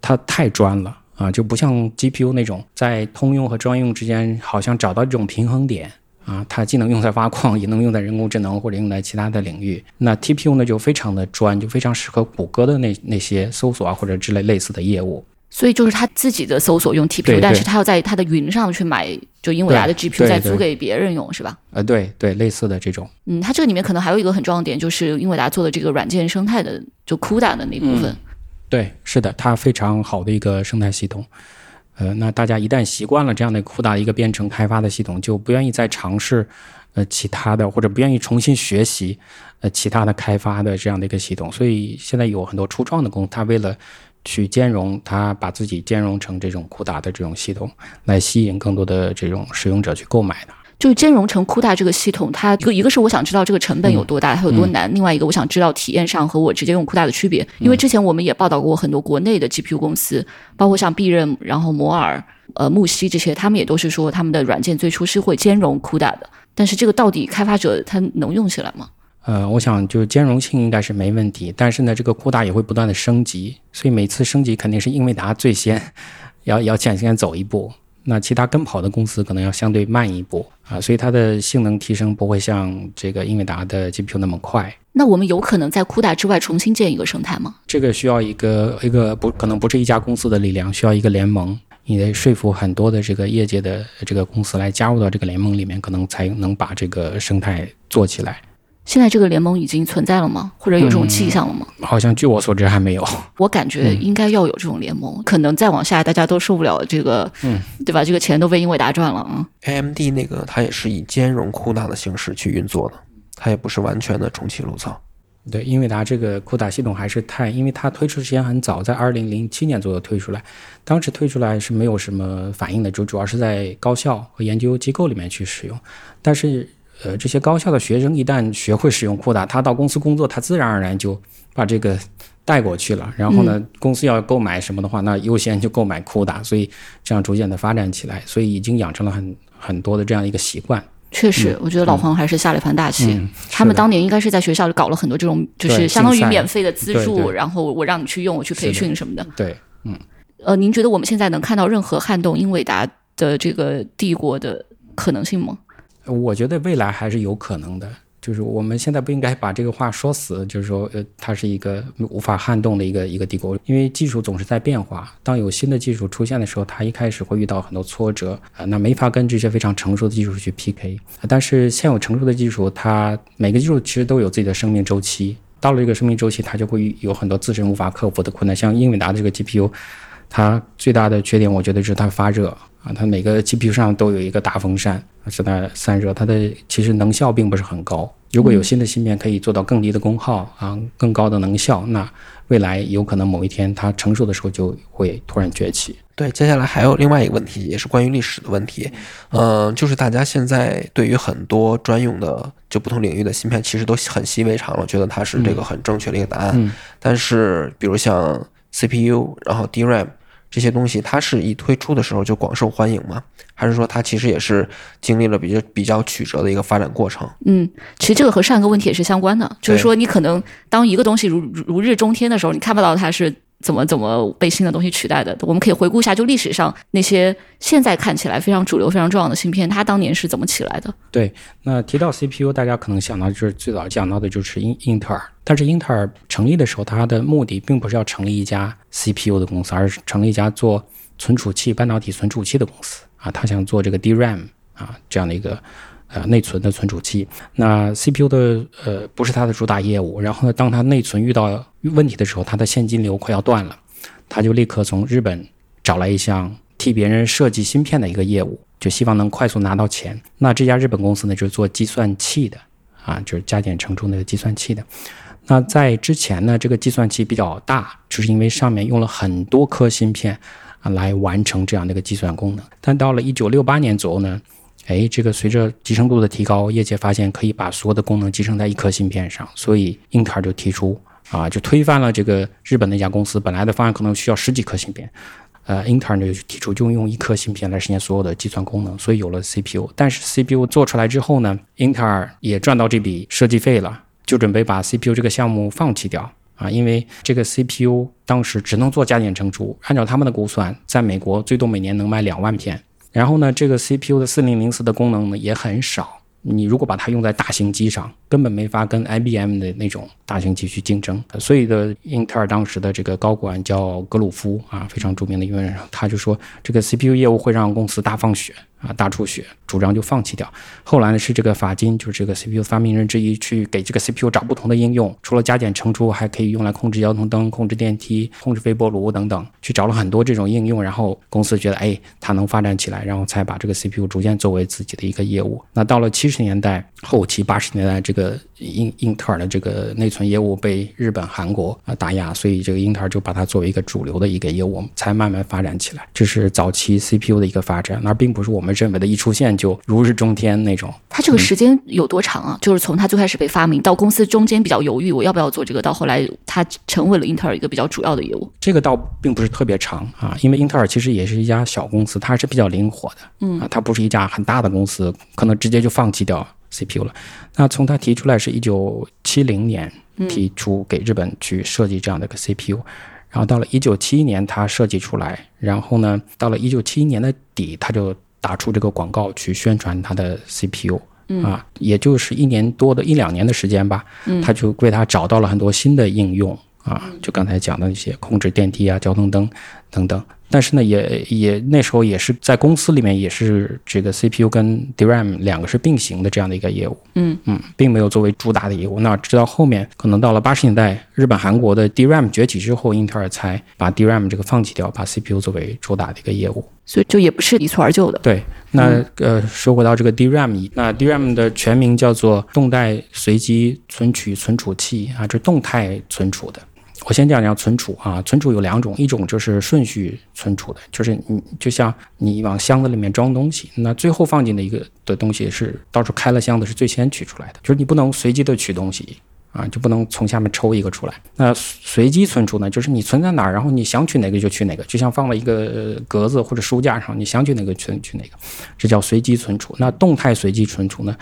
它太专了。啊，就不像 GPU 那种在通用和专用之间，好像找到这种平衡点啊，它既能用在挖矿，也能用在人工智能或者用在其他的领域。那 TPU 呢，就非常的专，就非常适合谷歌的那那些搜索啊或者之类类似的业务。所以就是他自己的搜索用 TPU，但是他要在他的云上去买，就英伟达的 GPU 再租给别人用，是吧？呃，对对，类似的这种。嗯，它这个里面可能还有一个很重要的点，就是英伟达做的这个软件生态的，就 CUDA 的那部分。对，是的，它非常好的一个生态系统。呃，那大家一旦习惯了这样的酷大的一个编程开发的系统，就不愿意再尝试呃其他的，或者不愿意重新学习呃其他的开发的这样的一个系统。所以现在有很多初创的公司，他为了去兼容，他把自己兼容成这种酷大的这种系统，来吸引更多的这种使用者去购买的。就兼容成 CUDA 这个系统，它一个一个是我想知道这个成本有多大，它有多难；另外一个我想知道体验上和我直接用 CUDA 的区别。因为之前我们也报道过很多国内的 GPU 公司，包括像必任、然后摩尔、呃木西这些，他们也都是说他们的软件最初是会兼容 CUDA 的。但是这个到底开发者他能用起来吗？呃，我想就兼容性应该是没问题，但是呢，这个 CUDA 也会不断的升级，所以每次升级肯定是英伟达最先要要抢先走一步。那其他跟跑的公司可能要相对慢一步啊，所以它的性能提升不会像这个英伟达的 GPU 那么快。那我们有可能在 CUDA 之外重新建一个生态吗？这个需要一个一个不可能不是一家公司的力量，需要一个联盟，你得说服很多的这个业界的这个公司来加入到这个联盟里面，可能才能把这个生态做起来。现在这个联盟已经存在了吗？或者有这种迹象了吗？好像据我所知还没有。我感觉应该要有这种联盟，可能再往下大家都受不了这个，嗯，对吧？这个钱都被英伟达赚了啊。AMD 那个它也是以兼容库纳的形式去运作的，它也不是完全的重启炉灶。对，英伟达这个库打系统还是太，因为它推出时间很早，在二零零七年左右推出来，当时推出来是没有什么反应的，就主要是在高校和研究机构里面去使用，但是。呃，这些高校的学生一旦学会使用酷达，他到公司工作，他自然而然就把这个带过去了。然后呢，公司要购买什么的话，那优先就购买酷达，所以这样逐渐的发展起来，所以已经养成了很很多的这样一个习惯。确实，我觉得老黄还是下了一盘大棋。他们当年应该是在学校里搞了很多这种，就是相当于免费的资助，然后我让你去用，我去培训什么的。对，嗯，呃，您觉得我们现在能看到任何撼动英伟达的这个帝国的可能性吗？我觉得未来还是有可能的，就是我们现在不应该把这个话说死，就是说，呃，它是一个无法撼动的一个一个帝国，因为技术总是在变化。当有新的技术出现的时候，它一开始会遇到很多挫折啊，那没法跟这些非常成熟的技术去 PK。但是现有成熟的技术，它每个技术其实都有自己的生命周期，到了这个生命周期，它就会有很多自身无法克服的困难。像英伟达的这个 GPU，它最大的缺点，我觉得是它发热。啊，它每个 GPU 上都有一个大风扇，是在散热，它的其实能效并不是很高。如果有新的芯片可以做到更低的功耗啊，更高的能效，那未来有可能某一天它成熟的时候就会突然崛起。对，接下来还有另外一个问题，也是关于历史的问题，嗯，就是大家现在对于很多专用的就不同领域的芯片，其实都很习以为常了，觉得它是这个很正确的一个答案。但是，比如像 CPU，然后 DRAM。这些东西它是一推出的时候就广受欢迎吗？还是说它其实也是经历了比较比较曲折的一个发展过程？嗯，其实这个和上一个问题也是相关的，就是说你可能当一个东西如如日中天的时候，你看不到它是。怎么怎么被新的东西取代的？我们可以回顾一下，就历史上那些现在看起来非常主流、非常重要的芯片，它当年是怎么起来的？对，那提到 CPU，大家可能想到就是最早讲到的就是英英特尔。但是英特尔成立的时候，它的目的并不是要成立一家 CPU 的公司，而是成立一家做存储器、半导体存储器的公司啊。他想做这个 DRAM 啊这样的一个。呃，内存的存储器，那 CPU 的呃不是它的主打业务。然后呢，当它内存遇到问题的时候，他的现金流快要断了，他就立刻从日本找来一项替别人设计芯片的一个业务，就希望能快速拿到钱。那这家日本公司呢，就是做计算器的啊，就是加减乘除那个计算器的。那在之前呢，这个计算器比较大，就是因为上面用了很多颗芯片啊来完成这样的一个计算功能。但到了一九六八年左右呢。哎，这个随着集成度的提高，业界发现可以把所有的功能集成在一颗芯片上，所以英特尔就提出啊，就推翻了这个日本那家公司本来的方案，可能需要十几颗芯片，呃，英特尔就提出就用一颗芯片来实现所有的计算功能，所以有了 CPU。但是 CPU 做出来之后呢，英特尔也赚到这笔设计费了，就准备把 CPU 这个项目放弃掉啊，因为这个 CPU 当时只能做加减乘除，按照他们的估算，在美国最多每年能卖两万片。然后呢，这个 CPU 的四零零四的功能呢也很少。你如果把它用在大型机上，根本没法跟 IBM 的那种大型机去竞争。所以的英特尔当时的这个高管叫格鲁夫啊，非常著名的一个人，他就说这个 CPU 业务会让公司大放血。啊，大出血，主张就放弃掉。后来呢，是这个法金，就是这个 CPU 发明人之一，去给这个 CPU 找不同的应用，除了加减乘除，还可以用来控制交通灯、控制电梯、控制微波炉等等，去找了很多这种应用。然后公司觉得，哎，它能发展起来，然后才把这个 CPU 逐渐作为自己的一个业务。那到了七十年代后期、八十年代，这个个英英特尔的这个内存业务被日本、韩国啊打压，所以这个英特尔就把它作为一个主流的一个业务，才慢慢发展起来。这是早期 CPU 的一个发展，而并不是我们认为的一出现就如日中天那种。它这个时间有多长啊？就是从它最开始被发明到公司中间比较犹豫，我要不要做这个，到后来它成为了英特尔一个比较主要的业务。这个倒并不是特别长啊，因为英特尔其实也是一家小公司，它是比较灵活的，嗯啊，它不是一家很大的公司，可能直接就放弃掉 CPU 了。那从他提出来是一九七零年提出给日本去设计这样的一个 CPU，然后到了一九七一年他设计出来，然后呢，到了一九七一年的底，他就打出这个广告去宣传他的 CPU。啊，也就是一年多的一两年的时间吧，他就为他找到了很多新的应用啊，就刚才讲的那些控制电梯啊、交通灯等等。但是呢，也也那时候也是在公司里面也是这个 CPU 跟 DRAM 两个是并行的这样的一个业务，嗯嗯，并没有作为主打的业务。那直到后面可能到了八十年代，日本、韩国的 DRAM 崛起之后，英特尔才把 DRAM 这个放弃掉，把 CPU 作为主打的一个业务。所以就也不是一蹴而就的。对，那呃，说回到这个 DRAM，那 DRAM 的全名叫做动态随机存取存储器啊，这动态存储的。我先讲讲存储啊，存储有两种，一种就是顺序存储的，就是你就像你往箱子里面装东西，那最后放进的一个的东西是到时候开了箱子是最先取出来的，就是你不能随机的取东西啊，就不能从下面抽一个出来。那随机存储呢，就是你存在哪儿，然后你想取哪个就取哪个，就像放了一个格子或者书架上，你想取哪个取取哪个，这叫随机存储。那动态随机存储呢，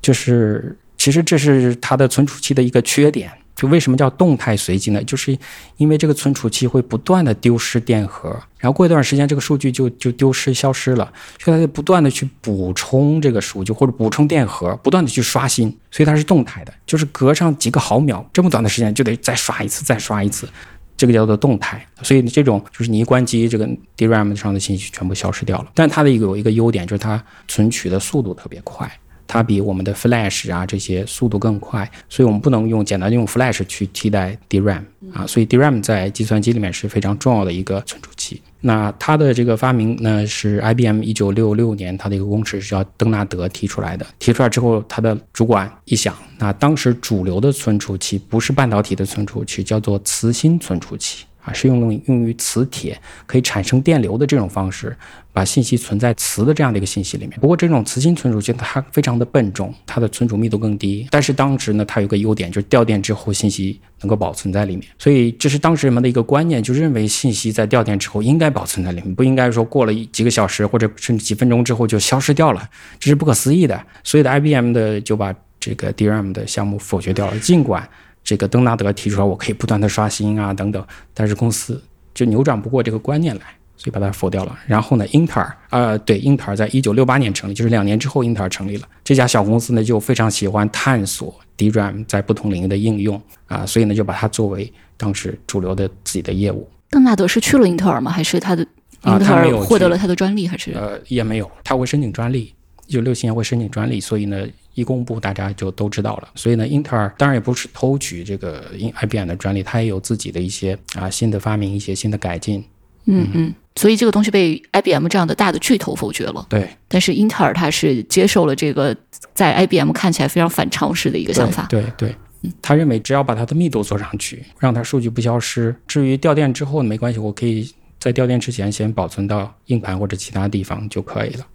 就是其实这是它的存储器的一个缺点。就为什么叫动态随机呢？就是因为这个存储器会不断的丢失电荷，然后过一段时间这个数据就就丢失消失了，所以它就不断的去补充这个数据或者补充电荷，不断的去刷新，所以它是动态的，就是隔上几个毫秒这么短的时间就得再刷一次，再刷一次，这个叫做动态。所以这种就是你一关机，这个 DRAM 上的信息全部消失掉了。但它的一个有一个优点就是它存取的速度特别快。它比我们的 Flash 啊这些速度更快，所以我们不能用简单用 Flash 去替代 DRAM 啊，所以 DRAM 在计算机里面是非常重要的一个存储器。那它的这个发明呢，是 IBM 一九六六年它的一个工程师叫登纳德提出来的。提出来之后，他的主管一想，那当时主流的存储器不是半导体的存储器，叫做磁芯存储器。啊，是用用于磁铁可以产生电流的这种方式，把信息存在磁的这样的一个信息里面。不过这种磁芯存储器它非常的笨重，它的存储密度更低。但是当时呢，它有个优点，就是掉电之后信息能够保存在里面。所以这是当时人们的一个观念，就认为信息在掉电之后应该保存在里面，不应该说过了几个小时或者甚至几分钟之后就消失掉了，这是不可思议的。所以的 IBM 的就把这个 DRAM 的项目否决掉了，尽管。这个登纳德提出来，我可以不断的刷新啊，等等，但是公司就扭转不过这个观念来，所以把它否掉了。然后呢，英特尔，呃，对，英特尔在一九六八年成立，就是两年之后，英特尔成立了这家小公司呢，就非常喜欢探索 DRAM 在不同领域的应用啊，所以呢，就把它作为当时主流的自己的业务。邓纳德是去了英特尔吗？还是他的英特尔获得了他的专利？还是呃，也没有，他会申请专利，一九六七年会申请专利，所以呢。一公布，大家就都知道了。所以呢，英特尔当然也不是偷取这个 IBM 的专利，它也有自己的一些啊新的发明，一些新的改进。嗯嗯。所以这个东西被 IBM 这样的大的巨头否决了。对。但是英特尔它是接受了这个在 IBM 看起来非常反常识的一个想法。对对。他认为只要把它的密度做上去，让它数据不消失，至于掉电之后没关系，我可以在掉电之前先保存到硬盘或者其他地方就可以了。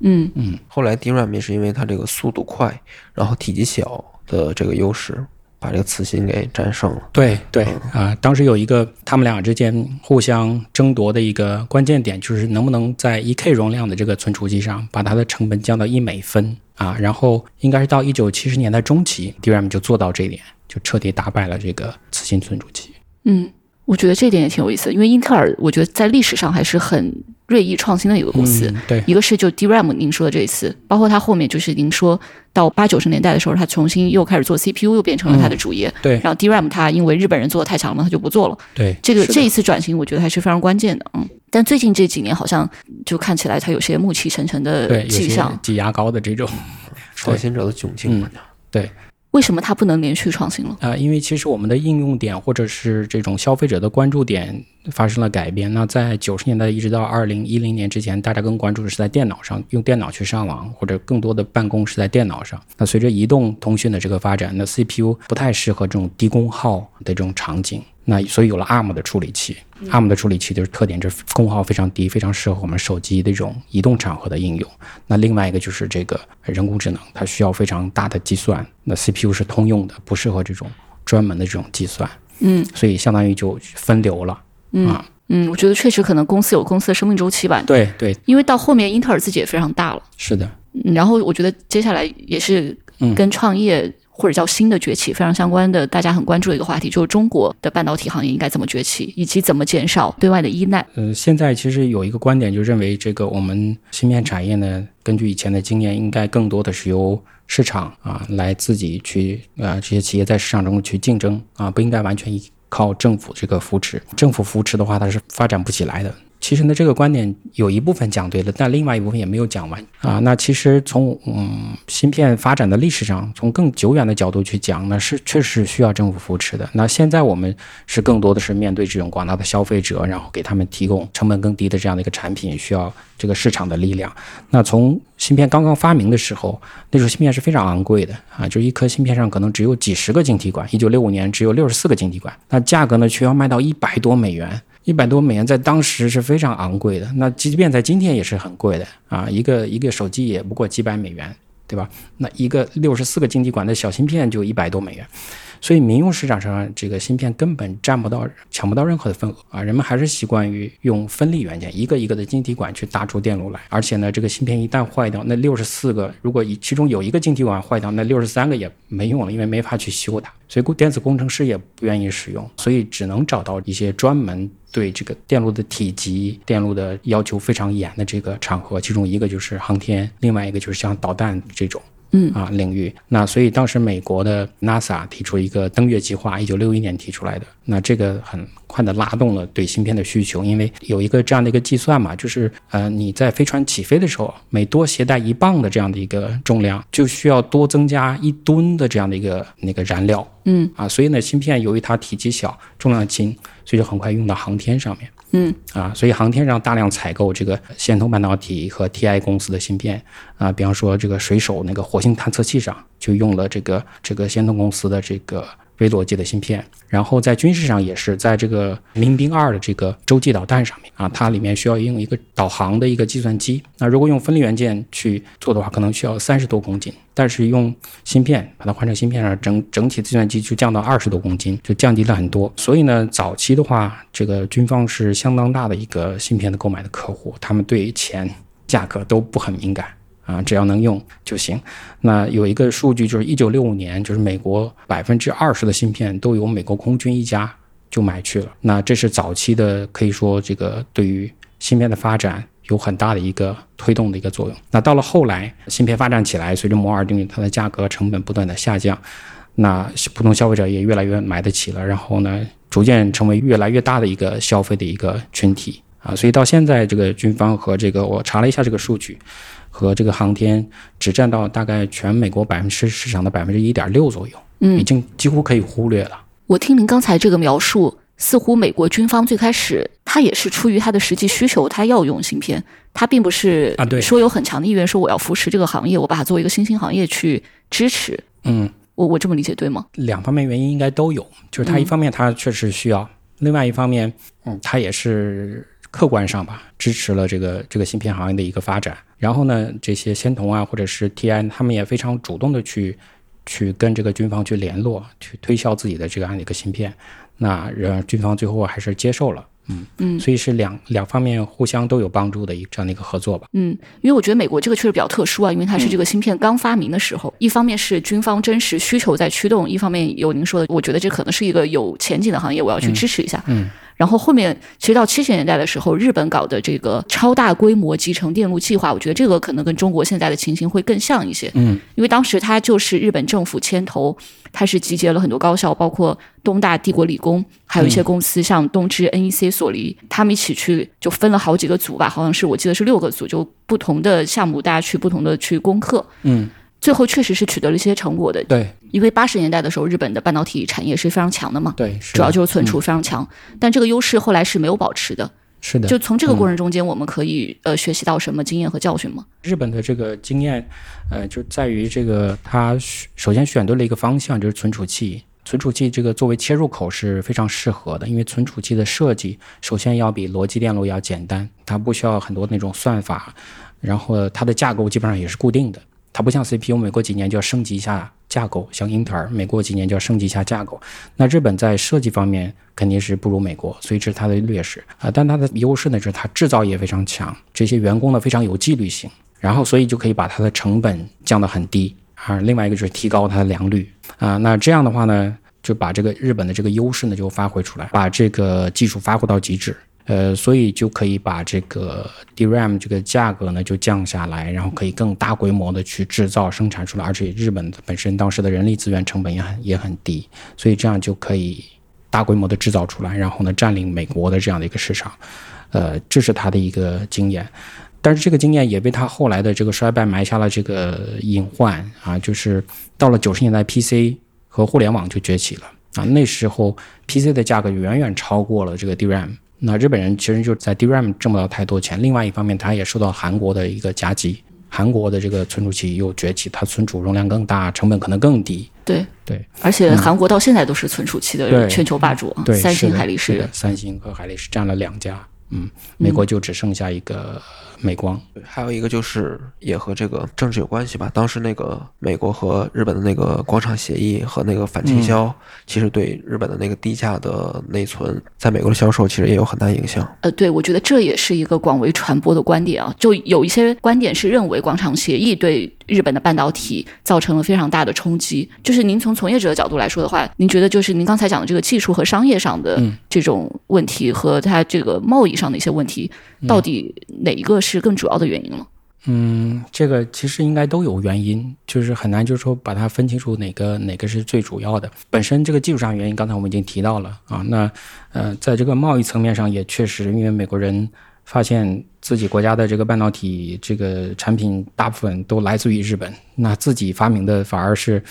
嗯嗯，后来 DRAM 也是因为它这个速度快，然后体积小的这个优势，把这个磁芯给战胜了。对对啊，当时有一个他们俩之间互相争夺的一个关键点，就是能不能在一 K 容量的这个存储器上把它的成本降到一美分啊。然后应该是到一九七十年代中期，DRAM 就做到这一点，就彻底打败了这个磁芯存储器。嗯，我觉得这点也挺有意思，因为英特尔我觉得在历史上还是很。锐意创新的一个公司，对，一个是就 DRAM，您说的这一次，包括它后面就是您说到八九十年代的时候，它重新又开始做 CPU，又变成了它的主业，对。然后 DRAM 它因为日本人做的太强了，它就不做了，对。这个这一次转型，我觉得还是非常关键的，嗯。但最近这几年好像就看起来它有些暮气沉沉的迹象，挤牙膏的这种创新者的窘境，对。为什么它不能连续创新了？啊、因为其实我们的应用点或者是这种消费者的关注点发生了改变。那在九十年代一直到二零一零年之前，大家更关注的是在电脑上，用电脑去上网，或者更多的办公是在电脑上。那随着移动通讯的这个发展，那 CPU 不太适合这种低功耗的这种场景。那所以有了 ARM 的处理器，ARM 的处理器就是特点就是功耗非常低，非常适合我们手机的这种移动场合的应用。那另外一个就是这个人工智能，它需要非常大的计算，那 CPU 是通用的，不适合这种专门的这种计算，嗯所以相当于就分流了。嗯，嗯，我觉得确实可能公司有公司的生命周期吧。对对，因为到后面英特尔自己也非常大了，是的，嗯然后我觉得接下来也是嗯跟创业或者叫新的崛起非常相关的，大家很关注的一个话题，就是中国的半导体行业应该怎么崛起，以及怎么减少对外的依赖。呃，现在其实有一个观点，就认为这个我们芯片产业呢，根据以前的经验，应该更多的是由市场啊来自己去啊、这些企业在市场中去竞争啊，不应该完全依靠政府这个扶持。政府扶持的话，它是发展不起来的。其实呢，这个观点有一部分讲对了，但另外一部分也没有讲完啊。那其实从嗯芯片发展的历史上，从更久远的角度去讲呢，是确实需要政府扶持的。那现在我们是更多的是面对这种广大的消费者，然后给他们提供成本更低的这样的一个产品，需要这个市场的力量。那从芯片刚刚发明的时候，那时候芯片是非常昂贵的啊，就一颗芯片上可能只有几十个晶体管。一九六五年只有六十四个晶体管，那价格呢却要卖到一百多美元。一百多美元在当时是非常昂贵的，那即便在今天也是很贵的啊！一个一个手机也不过几百美元，对吧？那一个六十四个晶体管的小芯片就一百多美元，所以民用市场上这个芯片根本占不到、抢不到任何的份额啊！人们还是习惯于用分立元件，一个一个的晶体管去打出电路来，而且呢，这个芯片一旦坏掉，那六十四个如果以其中有一个晶体管坏掉，那六十三个也没用了，因为没法去修它，所以电子工程师也不愿意使用，所以只能找到一些专门。对这个电路的体积、电路的要求非常严的这个场合，其中一个就是航天，另外一个就是像导弹这种。嗯啊领域，那所以当时美国的 NASA 提出一个登月计划，一九六一年提出来的。那这个很快的拉动了对芯片的需求，因为有一个这样的一个计算嘛，就是呃你在飞船起飞的时候，每多携带一磅的这样的一个重量，就需要多增加一吨的这样的一个那个燃料。嗯啊，所以呢，芯片由于它体积小、重量轻，所以就很快用到航天上面。嗯。啊，所以航天上大量采购这个仙通半导体和 TI 公司的芯片啊，比方说这个水手那个火星探测器上就用了这个这个仙通公司的这个微逻辑的芯片，然后在军事上也是在这个民兵二的这个洲际导弹上面啊，它里面需要用一个导航的一个计算机，那如果用分离元件去做的话，可能需要三十多公斤，但是用芯片把它换成芯片上，整整体计算机就降到二十多公斤，就降低了很多。所以呢，早期的话，这个军方是相当大的一个芯片的购买的客户，他们对钱、价格都不很敏感。啊，只要能用就行。那有一个数据就是一九六五年，就是美国百分之二十的芯片都由美国空军一家就买去了。那这是早期的，可以说这个对于芯片的发展有很大的一个推动的一个作用。那到了后来，芯片发展起来，随着摩尔定律，它的价格成本不断的下降，那普通消费者也越来越买得起了，然后呢，逐渐成为越来越大的一个消费的一个群体啊。所以到现在，这个军方和这个我查了一下这个数据。和这个航天只占到大概全美国百分之市场的百分之一点六左右，嗯已经几乎可以忽略了。我听您刚才这个描述，似乎美国军方最开始他也是出于他的实际需求，他要用芯片，他并不是啊对说有很强的意愿说我要扶持这个行业，我把它作为一个新兴行业去支持。嗯，我我这么理解对吗？两方面原因应该都有，就是他一方面他确实需要，另外一方面，嗯，他也是客观上吧支持了这个这个芯片行业的一个发展。然后呢，这些仙童啊或者是 TI，他们也非常主动的去去跟这个军方去联络，去推销自己的这样的一个芯片。那呃，军方最后还是接受了。嗯嗯所以是两两方面互相都有帮助的一这样的一个合作吧。嗯，因为我觉得美国这个确实比较特殊啊，因为它是这个芯片刚发明的时候，一方面是军方真实需求在驱动，一方面有您说的，我觉得这可能是一个有前景的行业，我要去支持一下。嗯然后后面其实到七十年代的时候，日本搞的这个超大规模集成电路计划，我觉得这个可能跟中国现在的情形会更像一些。嗯因为当时它就是日本政府牵头，它是集结了很多高校，包括东大、帝国理工，还有一些公司，像东芝、NEC、索尼，他们一起去就分了好几个组吧，好像是我记得是六个组，就不同的项目，大家去不同的去攻克。嗯最后确实是取得了一些成果的。对因为八十年代的时候，日本的半导体产业是非常强的嘛，对，是主要就是存储非常强，但这个优势后来是没有保持的。是的，就从这个过程中间，我们可以呃学习到什么经验和教训吗？日本的这个经验，呃，就在于这个，它首先选对了一个方向，就是存储器。存储器这个作为切入口是非常适合的，因为存储器的设计首先要比逻辑电路要简单，它不需要很多那种算法，然后它的架构基本上也是固定的，它不像 CPU，每过几年就要升级一下架构，像英特尔每过几年就要升级一下架构。那日本在设计方面肯定是不如美国，所以这是它的劣势啊、但它的优势呢，就是它制造业非常强，这些员工呢非常有纪律性，然后所以就可以把它的成本降得很低啊。另外一个就是提高它的良率啊。那这样的话呢，就把这个日本的这个优势呢就发挥出来，把这个技术发挥到极致。呃，所以就可以把这个 DRAM 这个价格呢就降下来，然后可以更大规模的去制造生产出来，而且日本本身当时的人力资源成本也很也很低，所以这样就可以大规模的制造出来，然后呢占领美国的这样的一个市场，呃，这是他的一个经验。但是这个经验也被他后来的这个衰败埋下了这个隐患啊，就是到了九十年代，PC 和互联网就崛起了啊，那时候 PC 的价格远远超过了这个 DRAM。那日本人其实就在 DRAM 挣不到太多钱，另外一方面，他也受到韩国的一个夹击，韩国的这个存储器又崛起，它存储容量更大，成本可能更低。对对而且韩国到现在都是存储器的全球霸主三星、海力士，三星和海力士占了两家，嗯，美国就只剩下一个美光。对，还有一个就是也和这个政治有关系吧。当时那个美国和日本的那个广场协议和那个反倾销，其实对日本的那个低价的内存在美国的销售其实也有很大影响。呃，对，我觉得这也是一个广为传播的观点啊。就有一些观点是认为广场协议对日本的半导体造成了非常大的冲击。就是您从从业者的角度来说的话，您觉得就是您刚才讲的这个技术和商业上的这种问题和它这个贸易上的一些问题，到底哪一个是更主要的原因了？嗯，这个其实应该都有原因，就是很难就是说把它分清楚哪个哪个是最主要的。本身这个技术上原因，刚才我们已经提到了啊。那呃，在这个贸易层面上也确实，因为美国人发现自己国家的这个半导体这个产品大部分都来自于日本，那自己发明的反而是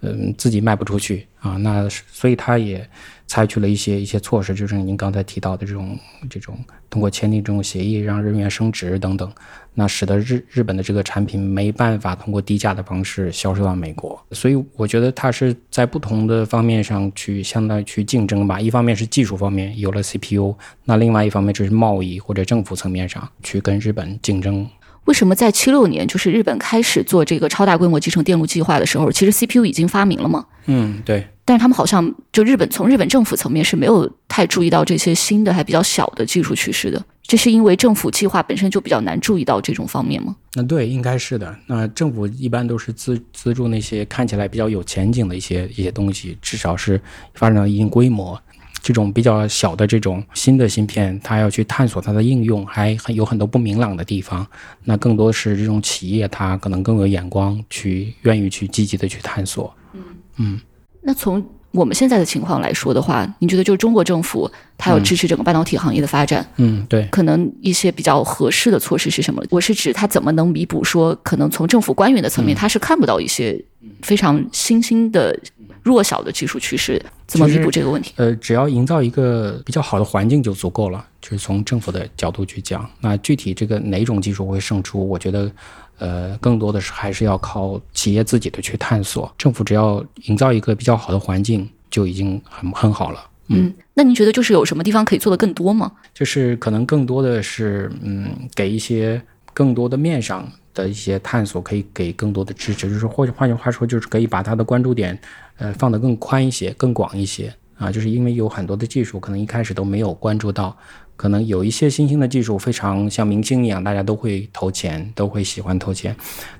嗯自己卖不出去啊。那所以他也采取了一些一些措施，就是您刚才提到的这种这种通过签订这种协议让人员升职等等。那使得日日本的这个产品没办法通过低价的方式销售到美国，所以我觉得它是在不同的方面上去相当于去竞争吧。一方面是技术方面有了 CPU，那另外一方面就是贸易或者政府层面上去跟日本竞争。为什么在七六年，就是日本开始做这个超大规模集成电路计划的时候，其实 CPU 已经发明了吗？嗯，对，但是他们好像就日本从日本政府层面是没有太注意到这些新的还比较小的技术趋势的。这是因为政府计划本身就比较难注意到这种方面吗？那对，应该是的。那政府一般都是资资助那些看起来比较有前景的一些一些东西，至少是发展到一定规模。这种比较小的这种新的芯片，它要去探索它的应用，还很有很多不明朗的地方。那更多是这种企业，它可能更有眼光，去愿意去积极的去探索。嗯嗯那从我们现在的情况来说的话，您觉得就是中国政府它要支持整个半导体行业的发展，嗯，对。可能一些比较合适的措施是什么？我是指它怎么能弥补说，可能从政府官员的层面，他是看不到一些非常新兴的弱小的技术趋势，怎么弥补这个问题？呃，只要营造一个比较好的环境就足够了。就是从政府的角度去讲，那具体这个哪种技术会胜出，我觉得，呃，更多的是还是要靠企业自己的去探索。政府只要营造一个比较好的环境，就已经很很好了。嗯，那您觉得就是有什么地方可以做得更多吗？就是可能更多的是，嗯，给一些更多的面上的一些探索，可以给更多的支持。就是或者换句话说，就是可以把它的关注点，呃，放得更宽一些、更广一些啊。就是因为有很多的技术，可能一开始都没有关注到，可能有一些新兴的技术非常像明星一样，大家都会投钱，都会喜欢投钱。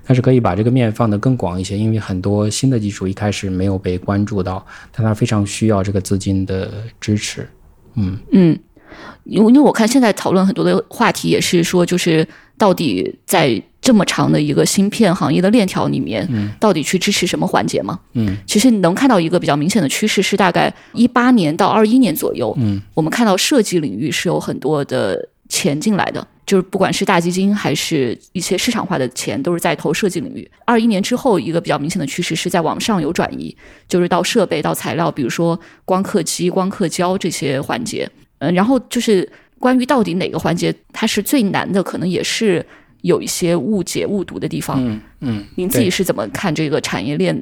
但是可以把这个面放得更广一些，因为很多新的技术一开始没有被关注到，但它非常需要这个资金的支持。嗯。嗯，因为因为我看现在讨论很多的话题也是说，就是到底在这么长的一个芯片行业的链条里面，到底去支持什么环节吗？嗯，其实你能看到一个比较明显的趋势是，大概一八年到二一年左右，嗯，我们看到设计领域是有很多的钱进来的，就是不管是大基金还是一些市场化的钱，都是在投设计领域。二一年之后，一个比较明显的趋势是在往上游转移，就是到设备、到材料，比如说光刻机、光刻胶这些环节。嗯，然后就是关于到底哪个环节它是最难的，可能也是有一些误解、误读的地方。嗯嗯，您自己是怎么看这个产业链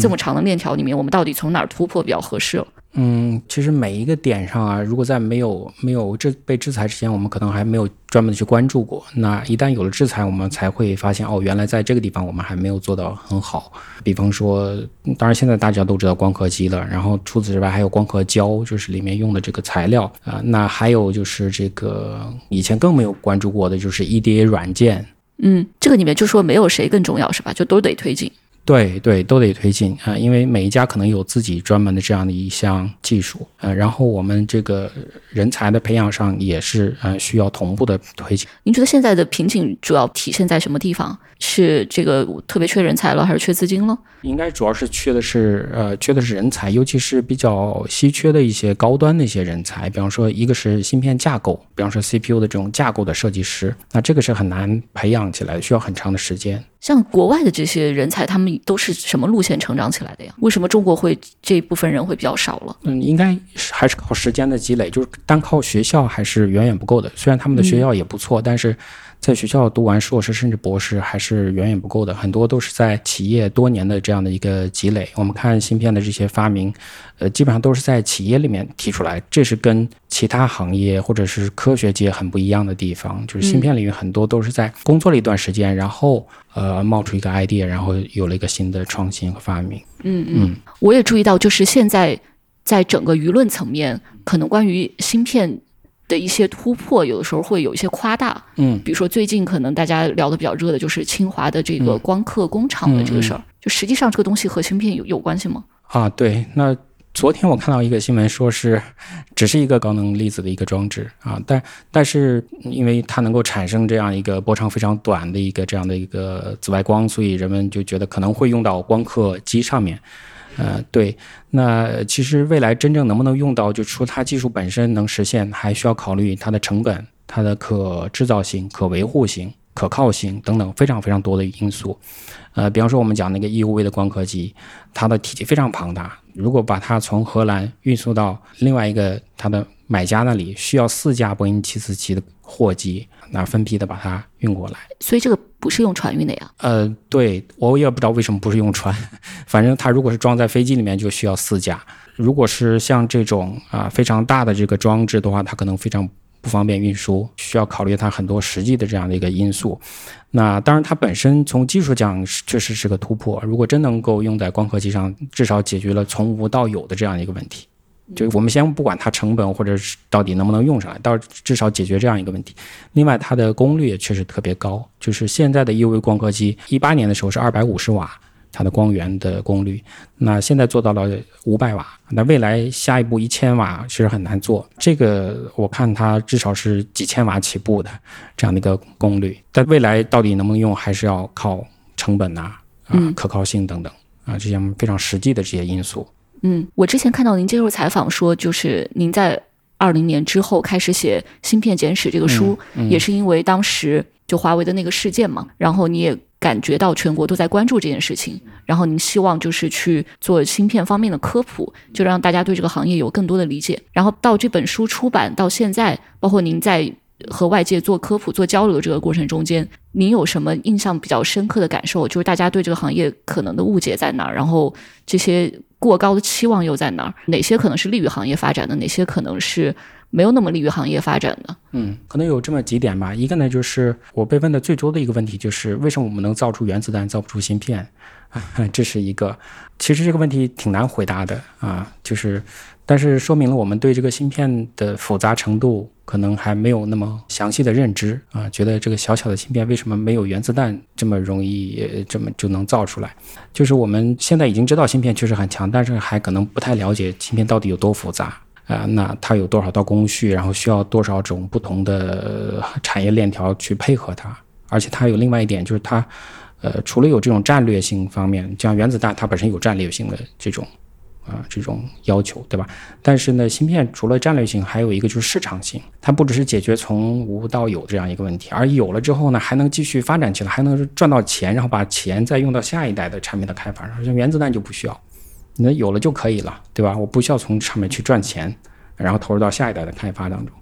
这么长的链条里面，我们到底从哪儿突破比较合适？嗯，其实每一个点上啊，如果在没有没有制被制裁之前，我们可能还没有专门的去关注过。那一旦有了制裁，我们才会发现哦，原来在这个地方我们还没有做到很好。比方说，当然现在大家都知道光刻机了，然后除此之外还有光刻胶，就是里面用的这个材料啊。那还有就是这个以前更没有关注过的就是 EDA 软件。嗯，这个里面就说没有谁更重要是吧？就都得推进。对对，都得推进啊，因为每一家可能有自己专门的这样的一项技术，呃，然后我们这个人才的培养上也是呃需要同步的推进。您觉得现在的瓶颈主要体现在什么地方？是这个特别缺人才了，还是缺资金了？应该主要是缺的是呃缺的是人才，尤其是比较稀缺的一些高端的一些人才，比方说一个是芯片架构，比方说 CPU 的这种架构的设计师，那这个是很难培养起来，需要很长的时间。像国外的这些人才，他们都是什么路线成长起来的呀？为什么中国会这一部分人会比较少了？嗯，应该是还是靠时间的积累，就是单靠学校还是远远不够的。虽然他们的学校也不错，但是在学校读完硕士甚至博士还是远远不够的。很多都是在企业多年的这样的一个积累。我们看芯片的这些发明，呃，基本上都是在企业里面提出来，这是跟其他行业或者是科学界很不一样的地方。就是芯片领域很多都是在工作了一段时间，然后。呃，冒出一个 idea，然后有了一个新的创新和发明。嗯嗯，我也注意到，就是现在在整个舆论层面，可能关于芯片的一些突破，有的时候会有一些夸大。嗯，比如说最近可能大家聊的比较热的就是清华的这个光刻工厂的这个事儿，就实际上这个东西和芯片有有关系吗？啊，对，那。昨天我看到一个新闻，说是只是一个高能粒子的一个装置啊，但但是因为它能够产生这样一个波长非常短的一个这样的一个紫外光，所以人们就觉得可能会用到光刻机上面。呃，对，那其实未来真正能不能用到，就除它技术本身能实现，还需要考虑它的成本、它的可制造性、可维护性。可靠性等等非常非常多的因素，呃，比方说我们讲那个 EUV 的光刻机，它的体积非常庞大，如果把它从荷兰运输到另外一个它的买家那里，需要四架波音七四七的货机，那分批的把它运过来。所以这个不是用船运的呀？呃，对我也不知道为什么不是用船，反正它如果是装在飞机里面，就需要四架。如果是像这种啊非常大的这个装置的话，它可能非常。不方便运输，需要考虑它很多实际的这样的一个因素。那当然，它本身从技术讲确实是个突破。如果真能够用在光刻机上，至少解决了从无到有的这样一个问题。就我们先不管它成本或者是到底能不能用上来，到至少解决这样一个问题。另外，它的功率也确实特别高，就是现在的 EUV 光刻机，一八年的时候是二百五十瓦。它的光源的功率，那现在做到了五百瓦，那未来下一步一千瓦其实很难做。这个我看它至少是几千瓦起步的这样的一个功率，但未来到底能不能用，还是要靠成本呐、啊、可靠性等等啊这些非常实际的这些因素。嗯，我之前看到您接受采访说，就是您在二零年之后开始写《芯片简史》这个书，也是因为当时就华为的那个事件嘛，然后你也。感觉到全国都在关注这件事情，然后您希望就是去做芯片方面的科普，就让大家对这个行业有更多的理解。然后到这本书出版到现在，包括您在和外界做科普、做交流的这个过程中间，您有什么印象比较深刻的感受？就是大家对这个行业可能的误解在哪儿？然后这些过高的期望又在哪儿？哪些可能是利于行业发展的？哪些可能是？没有那么利于行业发展的，嗯，可能有这么几点吧。一个呢，就是我被问的最多的一个问题，就是为什么我们能造出原子弹，造不出芯片？这是一个，其实这个问题挺难回答的啊。就是，但是说明了我们对这个芯片的复杂程度可能还没有那么详细的认知啊。觉得这个小小的芯片为什么没有原子弹这么容易，这么就能造出来？就是我们现在已经知道芯片确实很强，但是还可能不太了解芯片到底有多复杂。啊，那它有多少道工序，然后需要多少种不同的产业链条去配合它？而且它有另外一点，就是它，呃，除了有这种战略性方面，像原子弹，它本身有战略性的这种啊这种要求，对吧？但是呢，芯片除了战略性，还有一个就是市场性，它不只是解决从无到有这样一个问题，而有了之后呢，还能继续发展起来，还能赚到钱，然后把钱再用到下一代的产品的开发上。像原子弹就不需要，那有了就可以了，对吧？我不需要从上面去赚钱，然后投入到下一代的开发当中。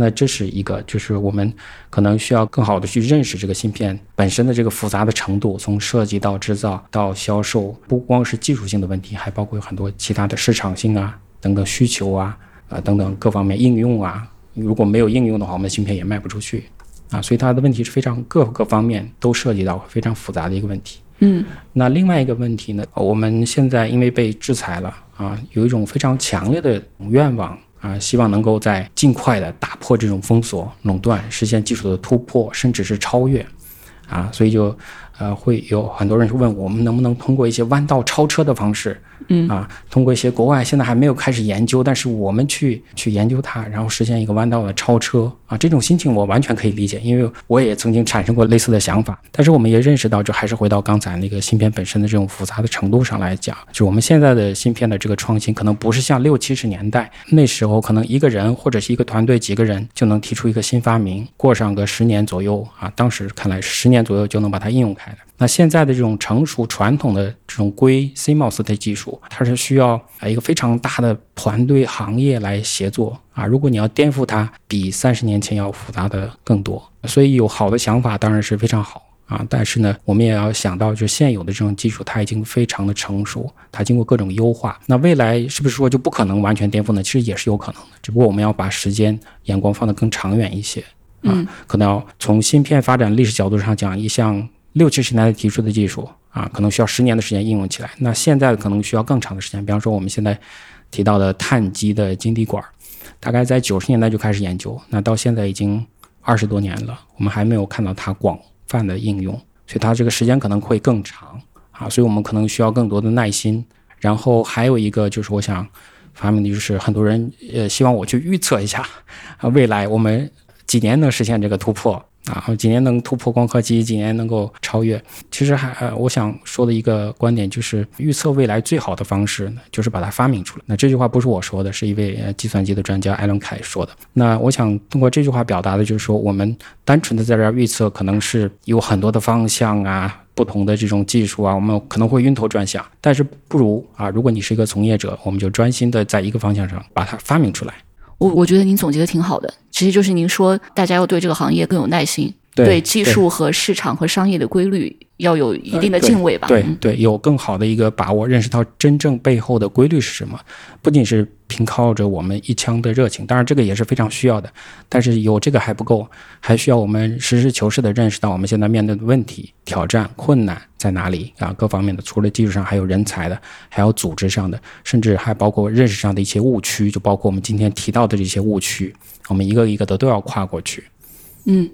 那这是一个，就是我们可能需要更好的去认识这个芯片本身的这个复杂的程度，从设计到制造到销售，不光是技术性的问题，还包括有很多其他的市场性啊等等需求啊啊等等各方面应用啊。如果没有应用的话，我们的芯片也卖不出去啊。所以它的问题是非常各个方面都涉及到非常复杂的一个问题。嗯，那另外一个问题呢，我们现在因为被制裁了啊，有一种非常强烈的愿望。啊，希望能够在尽快的打破这种封锁、垄断，实现技术的突破，甚至是超越，啊，所以就，呃，会有很多人问我们能不能通过一些弯道超车的方式。嗯啊，通过一些国外现在还没有开始研究，但是我们去去研究它，然后实现一个弯道的超车啊，这种心情我完全可以理解，因为我也曾经产生过类似的想法。但是我们也认识到，就还是回到刚才那个芯片本身的这种复杂的程度上来讲，就我们现在的芯片的这个创新，可能不是像六七十年代那时候，可能一个人或者是一个团队几个人就能提出一个新发明，过上个十年左右啊，当时看来十年左右就能把它应用开的。那现在的这种成熟传统的这种硅 CMOS 的技术，它是需要啊一个非常大的团队行业来协作啊。如果你要颠覆它，比三十年前要复杂的更多。所以有好的想法当然是非常好啊，但是呢，我们也要想到，就现有的这种技术它已经非常的成熟，它经过各种优化。那未来是不是说就不可能完全颠覆呢？其实也是有可能的，只不过我们要把时间眼光放得更长远一些啊。可能要从芯片发展历史角度上讲，一项。六七十年代提出的技术啊，可能需要十年的时间应用起来。那现在可能需要更长的时间。比方说，我们现在提到的碳基的晶体管，大概在九十年代就开始研究，那到现在已经二十多年了，我们还没有看到它广泛的应用，所以它这个时间可能会更长啊。所以我们可能需要更多的耐心。然后还有一个就是，我想发明的就是很多人呃希望我去预测一下，未来我们几年能实现这个突破。啊，几年能突破光刻机，几年能够超越。其实还，呃，我想说的一个观点就是，预测未来最好的方式呢，就是把它发明出来。那这句话不是我说的，是一位计算机的专家艾伦凯说的。那我想通过这句话表达的就是说，我们单纯的在这儿预测，可能是有很多的方向啊，不同的这种技术啊，我们可能会晕头转向。但是不如啊，如果你是一个从业者，我们就专心的在一个方向上把它发明出来。我我觉得您总结的挺好的，其实就是您说大家要对这个行业更有耐心，对技术和市场和商业的规律要有一定的敬畏吧。对对，有更好的一个把握，认识到真正背后的规律是什么，不仅是。凭靠着我们一腔的热情，当然这个也是非常需要的，但是有这个还不够，还需要我们实事求是的认识到我们现在面对的问题、挑战、困难在哪里啊？各方面的，除了技术上，还有人才的，还有组织上的，甚至还包括认识上的一些误区，就包括我们今天提到的这些误区，我们一个一个的都要跨过去。嗯，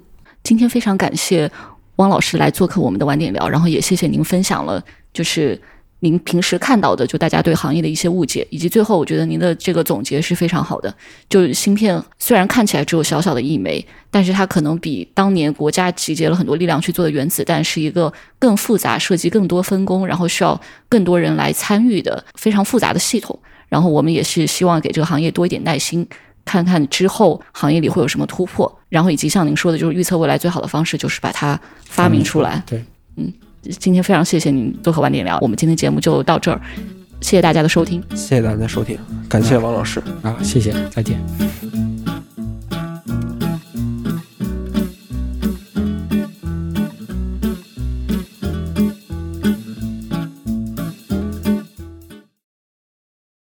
今天非常感谢汪老师来做客我们的晚点聊，然后也谢谢您分享了，就是。您平时看到的，就大家对行业的一些误解，以及最后，我觉得您的这个总结是非常好的。就芯片虽然看起来只有小小的一枚，但是它可能比当年国家集结了很多力量去做的原子弹是一个更复杂、涉及更多分工，然后需要更多人来参与的非常复杂的系统。然后我们也是希望给这个行业多一点耐心，看看之后行业里会有什么突破。然后以及像您说的，就是预测未来最好的方式就是把它发明出来。对，嗯。今天非常谢谢您做客晚点聊，我们今天节目就到这儿，谢谢大家的收听，谢谢大家的收听，感谢王老师啊，谢谢，再见。